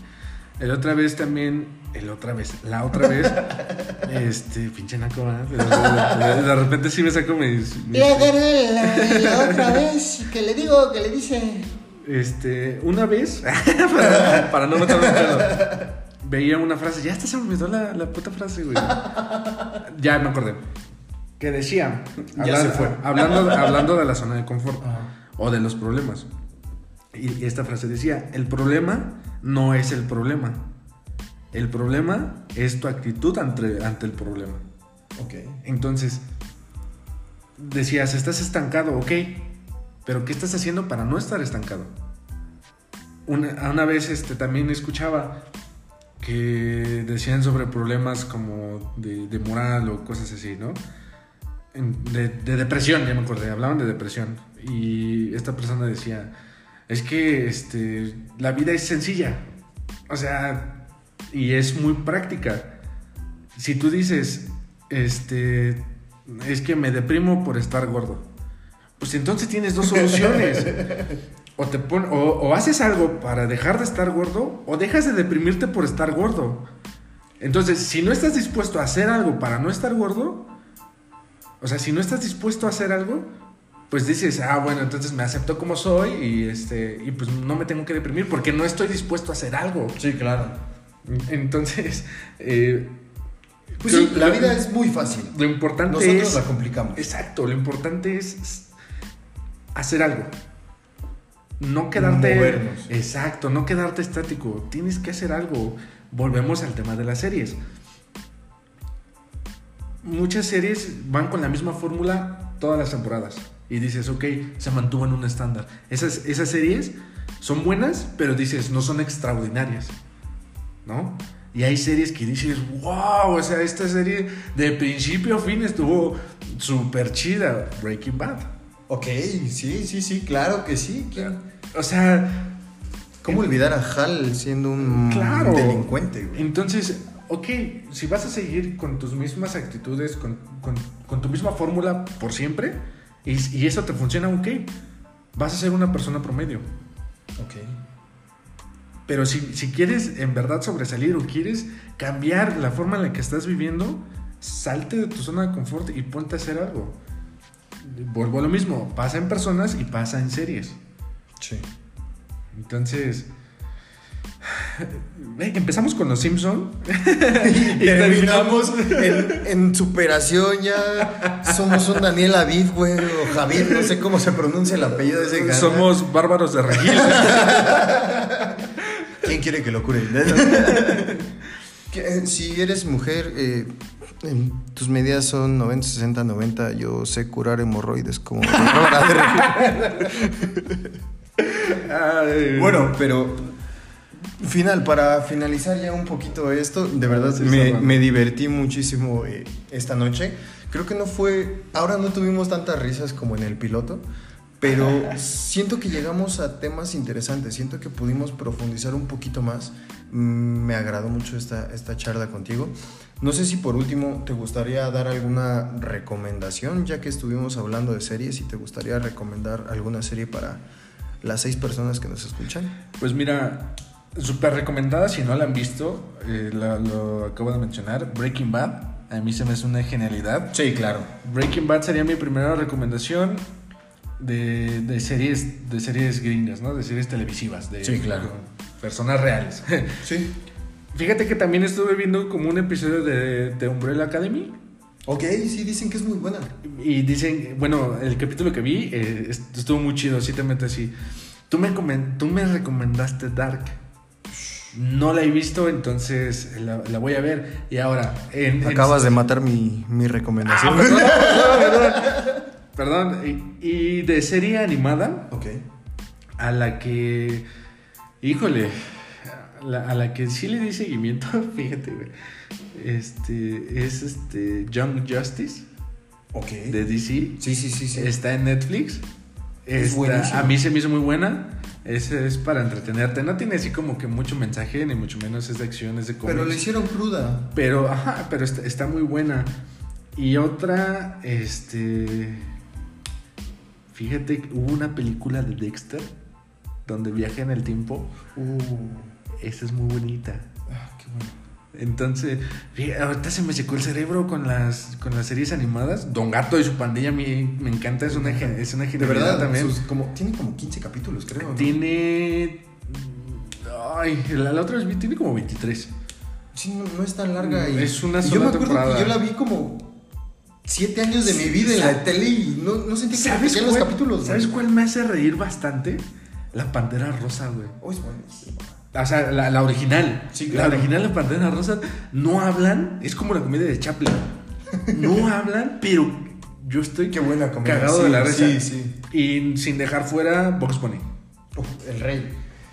El otra vez también. El otra vez. La otra vez. este, pinche naco, ¿verdad? De, repente sí me saco mis. mis- la, otra vez que le digo, que le dice. Este, una vez. para, para no meterme en pedo, Veía una frase. Ya hasta se me olvidó la, la puta frase, güey. Ya me acordé. Que decía. Ya se fue. Hablando, hablando de la zona de confort. o de los problemas. Y, esta frase decía, el problema no es el problema. El problema es tu actitud ante, ante el problema. Ok. Entonces, decías, estás estancado, ok, pero ¿qué estás haciendo para no estar estancado? Una, una vez este, también escuchaba que decían sobre problemas como de, de moral o cosas así, ¿no? de, de depresión, ya me acordé, hablaban de depresión. Y esta persona decía, es que este, la vida es sencilla. O sea, y es muy práctica. Si tú dices, este, es que me deprimo por estar gordo, pues entonces tienes dos soluciones. O, te pon- o, o haces algo para dejar de estar gordo, o dejas de deprimirte por estar gordo. Entonces, si no estás dispuesto a hacer algo para no estar gordo, o sea, si no estás dispuesto a hacer algo, pues dices, ah, bueno, entonces me acepto como soy y, este, y pues no me tengo que deprimir porque no estoy dispuesto a hacer algo. Sí, claro. Entonces, eh, Pues sí, la vida es muy fácil. Lo importante Nosotros es... la complicamos. Exacto, lo importante es hacer algo. No quedarte. Movernos. Exacto, no quedarte estático. Tienes que hacer algo. Volvemos al tema de las series. Muchas series van con la misma fórmula todas las temporadas. Y dices, ok, se mantuvo en un estándar. Esas, esas series son buenas, pero dices, no son extraordinarias. ¿No? Y hay series que dices, wow, o sea, esta serie de principio a fin estuvo súper chida. Breaking Bad. Ok, sí, sí, sí, claro que sí. ¿Quién- O sea, ¿Cómo olvidar a Hal siendo un Claro. delincuente? güey? entonces, ok, si vas a seguir con tus mismas actitudes, con, con- con tu misma fórmula por siempre, y, y eso te funciona, ok, vas a ser una persona promedio. Ok. Pero si, si quieres en verdad sobresalir o quieres cambiar la forma en la que estás viviendo, salte de tu zona de confort y ponte a hacer algo. Vuelvo a lo mismo, pasa en personas y pasa en series. Sí. Entonces, empezamos con los Simpson Y terminamos en, en superación ya. Somos un Daniel Aviv, güey, o Javier, no sé cómo se pronuncia el apellido de ese gana. Somos bárbaros de regil. ¿Quién quiere que lo cure? Eh, si eres mujer, eh, tus medidas son 90, 60, 90. Yo sé curar hemorroides como. Ay, Bueno, pero final, para finalizar ya un poquito esto, de verdad Sí, me, está me divertí muchísimo eh, esta noche. Creo que no fue, ahora no tuvimos tantas risas como en el piloto, pero siento que llegamos a temas interesantes, siento que pudimos profundizar un poquito más. Mm, Me agradó mucho esta, esta charla contigo. No sé si por último te gustaría dar alguna recomendación, ya que estuvimos hablando de series, y te gustaría recomendar alguna serie para las seis personas que nos escuchan. Pues mira, súper recomendada si no la han visto, eh, la- lo acabo de mencionar, Breaking Bad. A mí se me hace una genialidad. Sí, claro. Breaking Bad sería mi primera recomendación de, de series de series gringas, ¿no? De series televisivas, de Sí, claro. personas reales. Sí. Fíjate que también estuve viendo como un episodio de, de Umbrella Academy Ok, sí, dicen que es muy buena. y dicen, bueno, el capítulo que vi eh, est- estuvo muy chido, así te metes así. Tú me, tú me recomendaste Dark. No la he visto, entonces la, la voy a ver. Y ahora, en, en- Acabas de matar mi, mi Ah, recomendación. perdón, perdón, perdón. Perdón, y, y de serie animada ok. a la que, híjole, a la, a la que sí le di seguimiento, fíjate, güey. Este, es este Young Justice Ok. de DC. Sí, sí, sí, sí. Está en Netflix. Es Está- a mí se me hizo muy buena. Es, es para entretenerte. No tiene así como que mucho mensaje, ni mucho menos es de acción, es de Pero la hicieron cruda. Pero, ajá, pero está, está muy buena. Y otra, este. Fíjate, hubo una película de Dexter donde viaja en el tiempo. Uh, Esa es muy bonita. ah, qué bueno. Entonces, ahorita se me secó el cerebro con las, con las series animadas. Don Gato y su pandilla a mí me encanta, es una, es una De verdad, también. sus- como, tiene como 15 capítulos, creo. ¿no? Tiene. Ay, la, la otra vez tiene como 23. Sí, no, no es tan larga. Y, Es una y yo sola me acuerdo temporada. que yo la vi como 7 años de mi vida en la tele y no, no sentí que ¿Sabes repetían los capítulos. ¿Sabes güey. cuál me hace reír bastante? La Pantera Rosa, güey. Oh, es buenísimo. O sea, la, la original. Sí, claro. La original, la Pantera Rosa, no hablan. Es como la comedia de Chaplin. No hablan, pero yo estoy Qué buena comedia. cagado Sí, de la risa. Sí, sí. Y sin dejar fuera Box Bunny. Uf, el rey.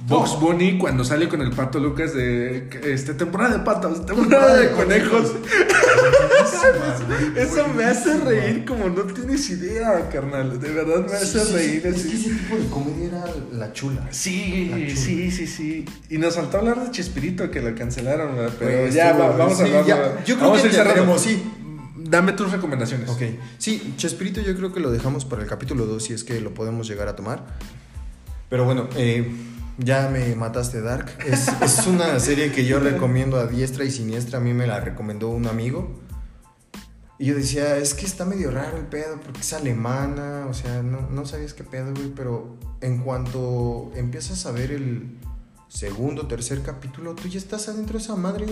Box Bunny cuando sale con el pato Lucas de este, temporada de patos, temporada de conejos. Eso me hace reír como no tienes idea, carnal. De verdad me hace reír. Es que ese tipo de comedia era la chula. Sí, La chula. sí, sí, sí. Y nos faltó hablar de Chespirito que lo cancelaron, ¿verdad? pero Pues, ya va- vamos a hablar. ya. Yo creo vamos que tendremos, sí. Dame tus recomendaciones. Ok. Sí, Chespirito yo creo que lo dejamos para el capítulo 2 si es que lo podemos llegar a tomar. Pero bueno, eh, ya me mataste Dark. Es, es una serie que yo recomiendo a diestra y siniestra. A mí me la recomendó un amigo. Y yo decía, es que está medio raro el pedo porque es alemana. O sea, no, no sabías qué pedo, güey. Pero en cuanto empiezas a ver el segundo, tercer capítulo, tú ya estás adentro de esa madre.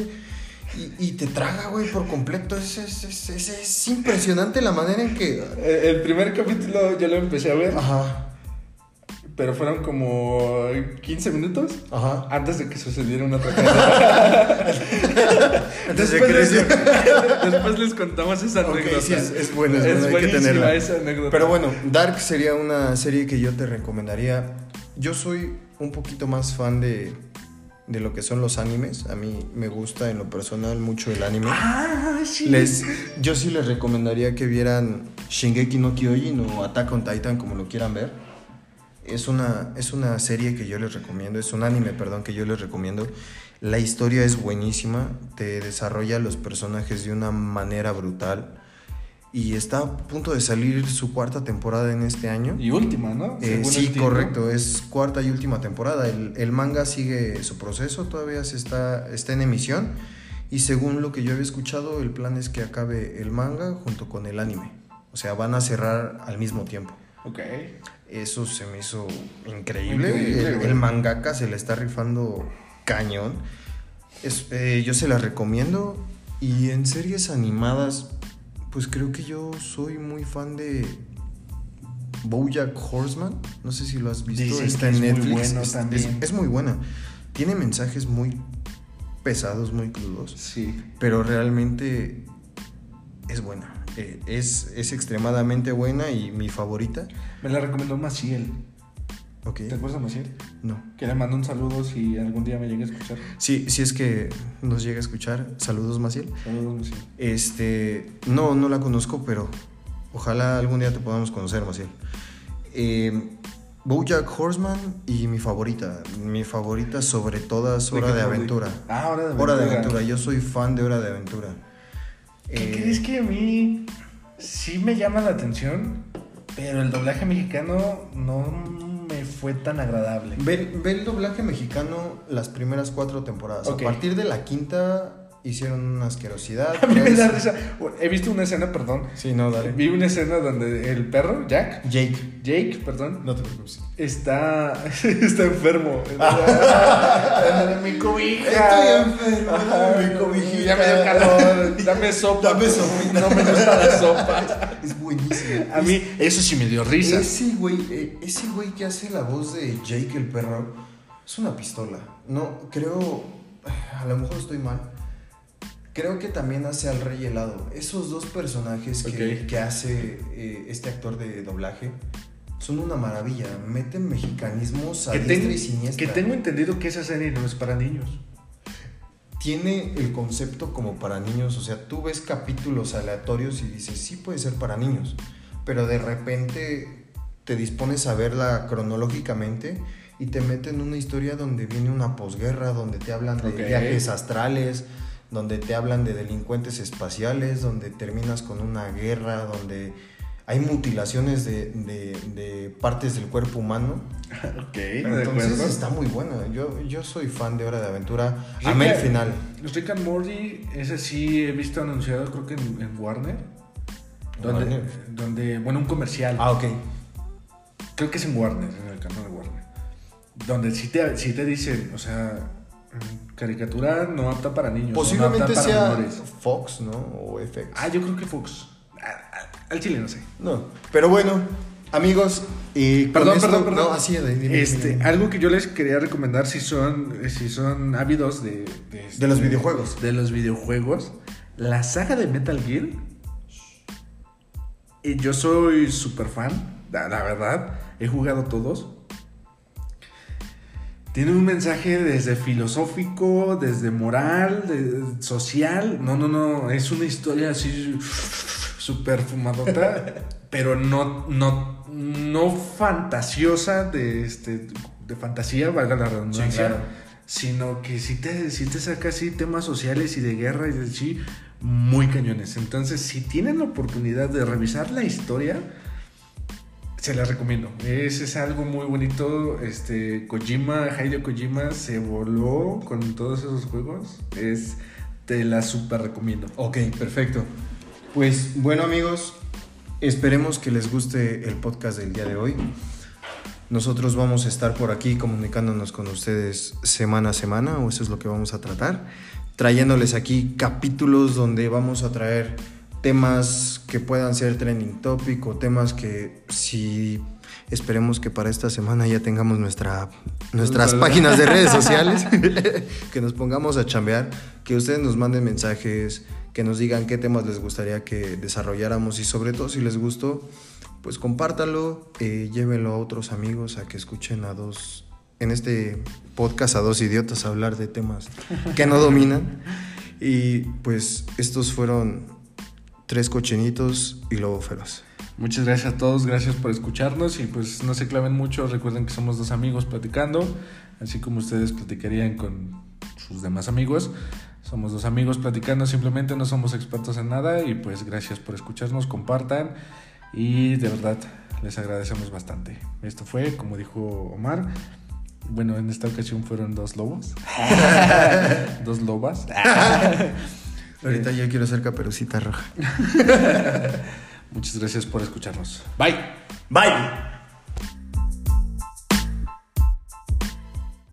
Y, y te traga, güey, por completo. Es, es, es, es- es impresionante la manera en que... El primer capítulo yo lo empecé a ver, Ajá, pero fueron como 15 minutos ajá. antes de que sucediera una tragedia. Después, les, después les contamos esa anécdota. sí, es, es buena, es buena, hay que buenísima tenerla. esa anécdota. Pero bueno, Dark sería una serie que yo te recomendaría. Yo soy un poquito más fan de, de lo que son los animes. A mí me gusta en lo personal mucho el anime. Ah, sí. Les, yo sí les recomendaría que vieran Shingeki no Kyojin o Attack on Titan, como lo quieran ver. Es una, es una serie que yo les recomiendo, es un anime, perdón, que yo les recomiendo. La historia es buenísima, te desarrolla los personajes de una manera brutal. Y está a punto de salir su cuarta temporada en este año. Y última, ¿no? Eh, sí, correcto, es cuarta y última temporada. El, el manga sigue su proceso, todavía se está, está en emisión. Y según lo que yo había escuchado, el plan es que acabe el manga junto con el anime. O sea, van a cerrar al mismo tiempo. Ok. Eso se me hizo increíble. Increíble, el, mangaka se le está rifando cañón. Es- eh, yo se las recomiendo. Y en series animadas, pues creo que yo soy muy fan de Bojack Horseman. No sé si lo has visto. Dicen Está en es muy Netflix. bueno es, también. es- es muy buena. Tiene mensajes muy pesados, muy crudos. Sí. Pero realmente es buena. Eh, es, es extremadamente buena y mi favorita. Me la recomendó Maciel. Ok. ¿Te acuerdas de Maciel? No. Que le mando un saludo si algún día me llegue a escuchar. Sí, si es que nos llega a escuchar. Saludos, Maciel. Saludos, Maciel. Este, no, no la conozco, pero ojalá algún día te podamos conocer, Maciel. Eh, Bojack Horseman y mi favorita. Mi favorita sobre todas, Hora de Morty. Aventura. Ah, Hora de Aventura. Hora de Aventura. Yo soy fan de Hora de Aventura. ¿Qué Eh, crees que a mí sí me llama la atención? Pero el doblaje mexicano no me fue tan agradable. Ve, ve el doblaje mexicano las primeras cuatro temporadas. A partir de la quinta hicieron una asquerosidad. A mí me da risa. He visto una escena, perdón. Sí, no, dale. Vi una escena donde el perro, Jack, Jake. Jake, perdón, No te preocupes. está, está enfermo. mi cobija. Estoy enfermo, dame mi cobijita. Ya me dio calor. Dame sopa. Dame sopita. No me gusta la sopa. Es buenísimo. A mí, eso sí me dio risa. Ese güey, eh, ese güey que hace la voz de Jake el perro es una pistola. No, creo, a lo mejor estoy mal. Creo que también hace al rey helado. Esos dos personajes que, hace eh, este actor de doblaje son una maravilla. Meten mexicanismos a Que, diestra ten- y siniestra. que tengo entendido que esa serie no es para niños. tiene el concepto como para niños, o sea, tú ves capítulos aleatorios y dices, sí puede ser para niños, pero de repente te dispones a verla cronológicamente y te meten una historia donde viene una posguerra, donde te hablan de viajes astrales, donde te hablan de delincuentes espaciales, donde terminas con una guerra, donde hay mutilaciones de, de- de partes del cuerpo humano. Ok, de Entonces acuerdo. está muy buena. Yo, yo soy fan de Hora de Aventura. Rick Amé el final. Rick and Morty, ese sí he visto anunciado, creo que en, en Warner. Donde, Warner. donde, bueno, un comercial. Ah, ok. Creo que es en Warner, en el canal de Warner. Donde sí te, sí te dicen, o sea, caricatura no apta para niños. no Posiblemente apta para sea menores. Fox, ¿no? O FX. Ah, yo creo que Fox. Ah, ah, Al chile no sé. No. Pero bueno, amigos. Y Perdón, esto- perdón, perdón. No, así de, dime, este, dime. Algo que yo les quería recomendar si son, si son ávidos de, de, este- De los videojuegos. De los videojuegos. La saga de Metal Gear. Y yo soy súper fan, la, la verdad. He jugado todos. Tiene un mensaje desde filosófico, desde moral, de, social. No, no, no, es una historia así súper fumadota, pero no, no, no fantasiosa de, este, de fantasía, valga la redundancia. Sino que si te, si te saca así temas sociales y de guerra y de sí, muy cañones. Entonces, si tienen la oportunidad de revisar la historia, se la recomiendo. Es, es algo muy bonito. Este, Kojima, Hideo Kojima se voló con todos esos juegos. Es, te la super recomiendo. Ok, perfecto. Pues bueno amigos, esperemos que les guste el podcast del día de hoy. Nosotros vamos a estar por aquí comunicándonos con ustedes semana a semana, o eso es lo que vamos a tratar, trayéndoles aquí capítulos donde vamos a traer temas que puedan ser trending topic o temas que si esperemos que para esta semana ya tengamos nuestra, nuestras páginas de redes sociales, que nos pongamos a chambear, que ustedes nos manden mensajes, que nos digan qué temas les gustaría que desarrolláramos y sobre todo si les gustó, pues compártalo, eh, llévenlo a otros amigos a que escuchen a dos, en este podcast a dos idiotas hablar de temas que no dominan. Y pues estos fueron Tres cochinitos y lobo feroz. Muchas gracias a todos, gracias por escucharnos y pues no se claven mucho, recuerden que somos dos amigos platicando, así como ustedes platicarían con sus demás amigos. Somos dos amigos platicando, simplemente no somos expertos en nada y pues gracias por escucharnos, compartan y de verdad les agradecemos bastante. Esto fue, como dijo Omar, bueno, en esta ocasión fueron dos lobos, dos lobas. Ahorita yo quiero ser caperucita roja. Muchas gracias por escucharnos. Bye. Bye.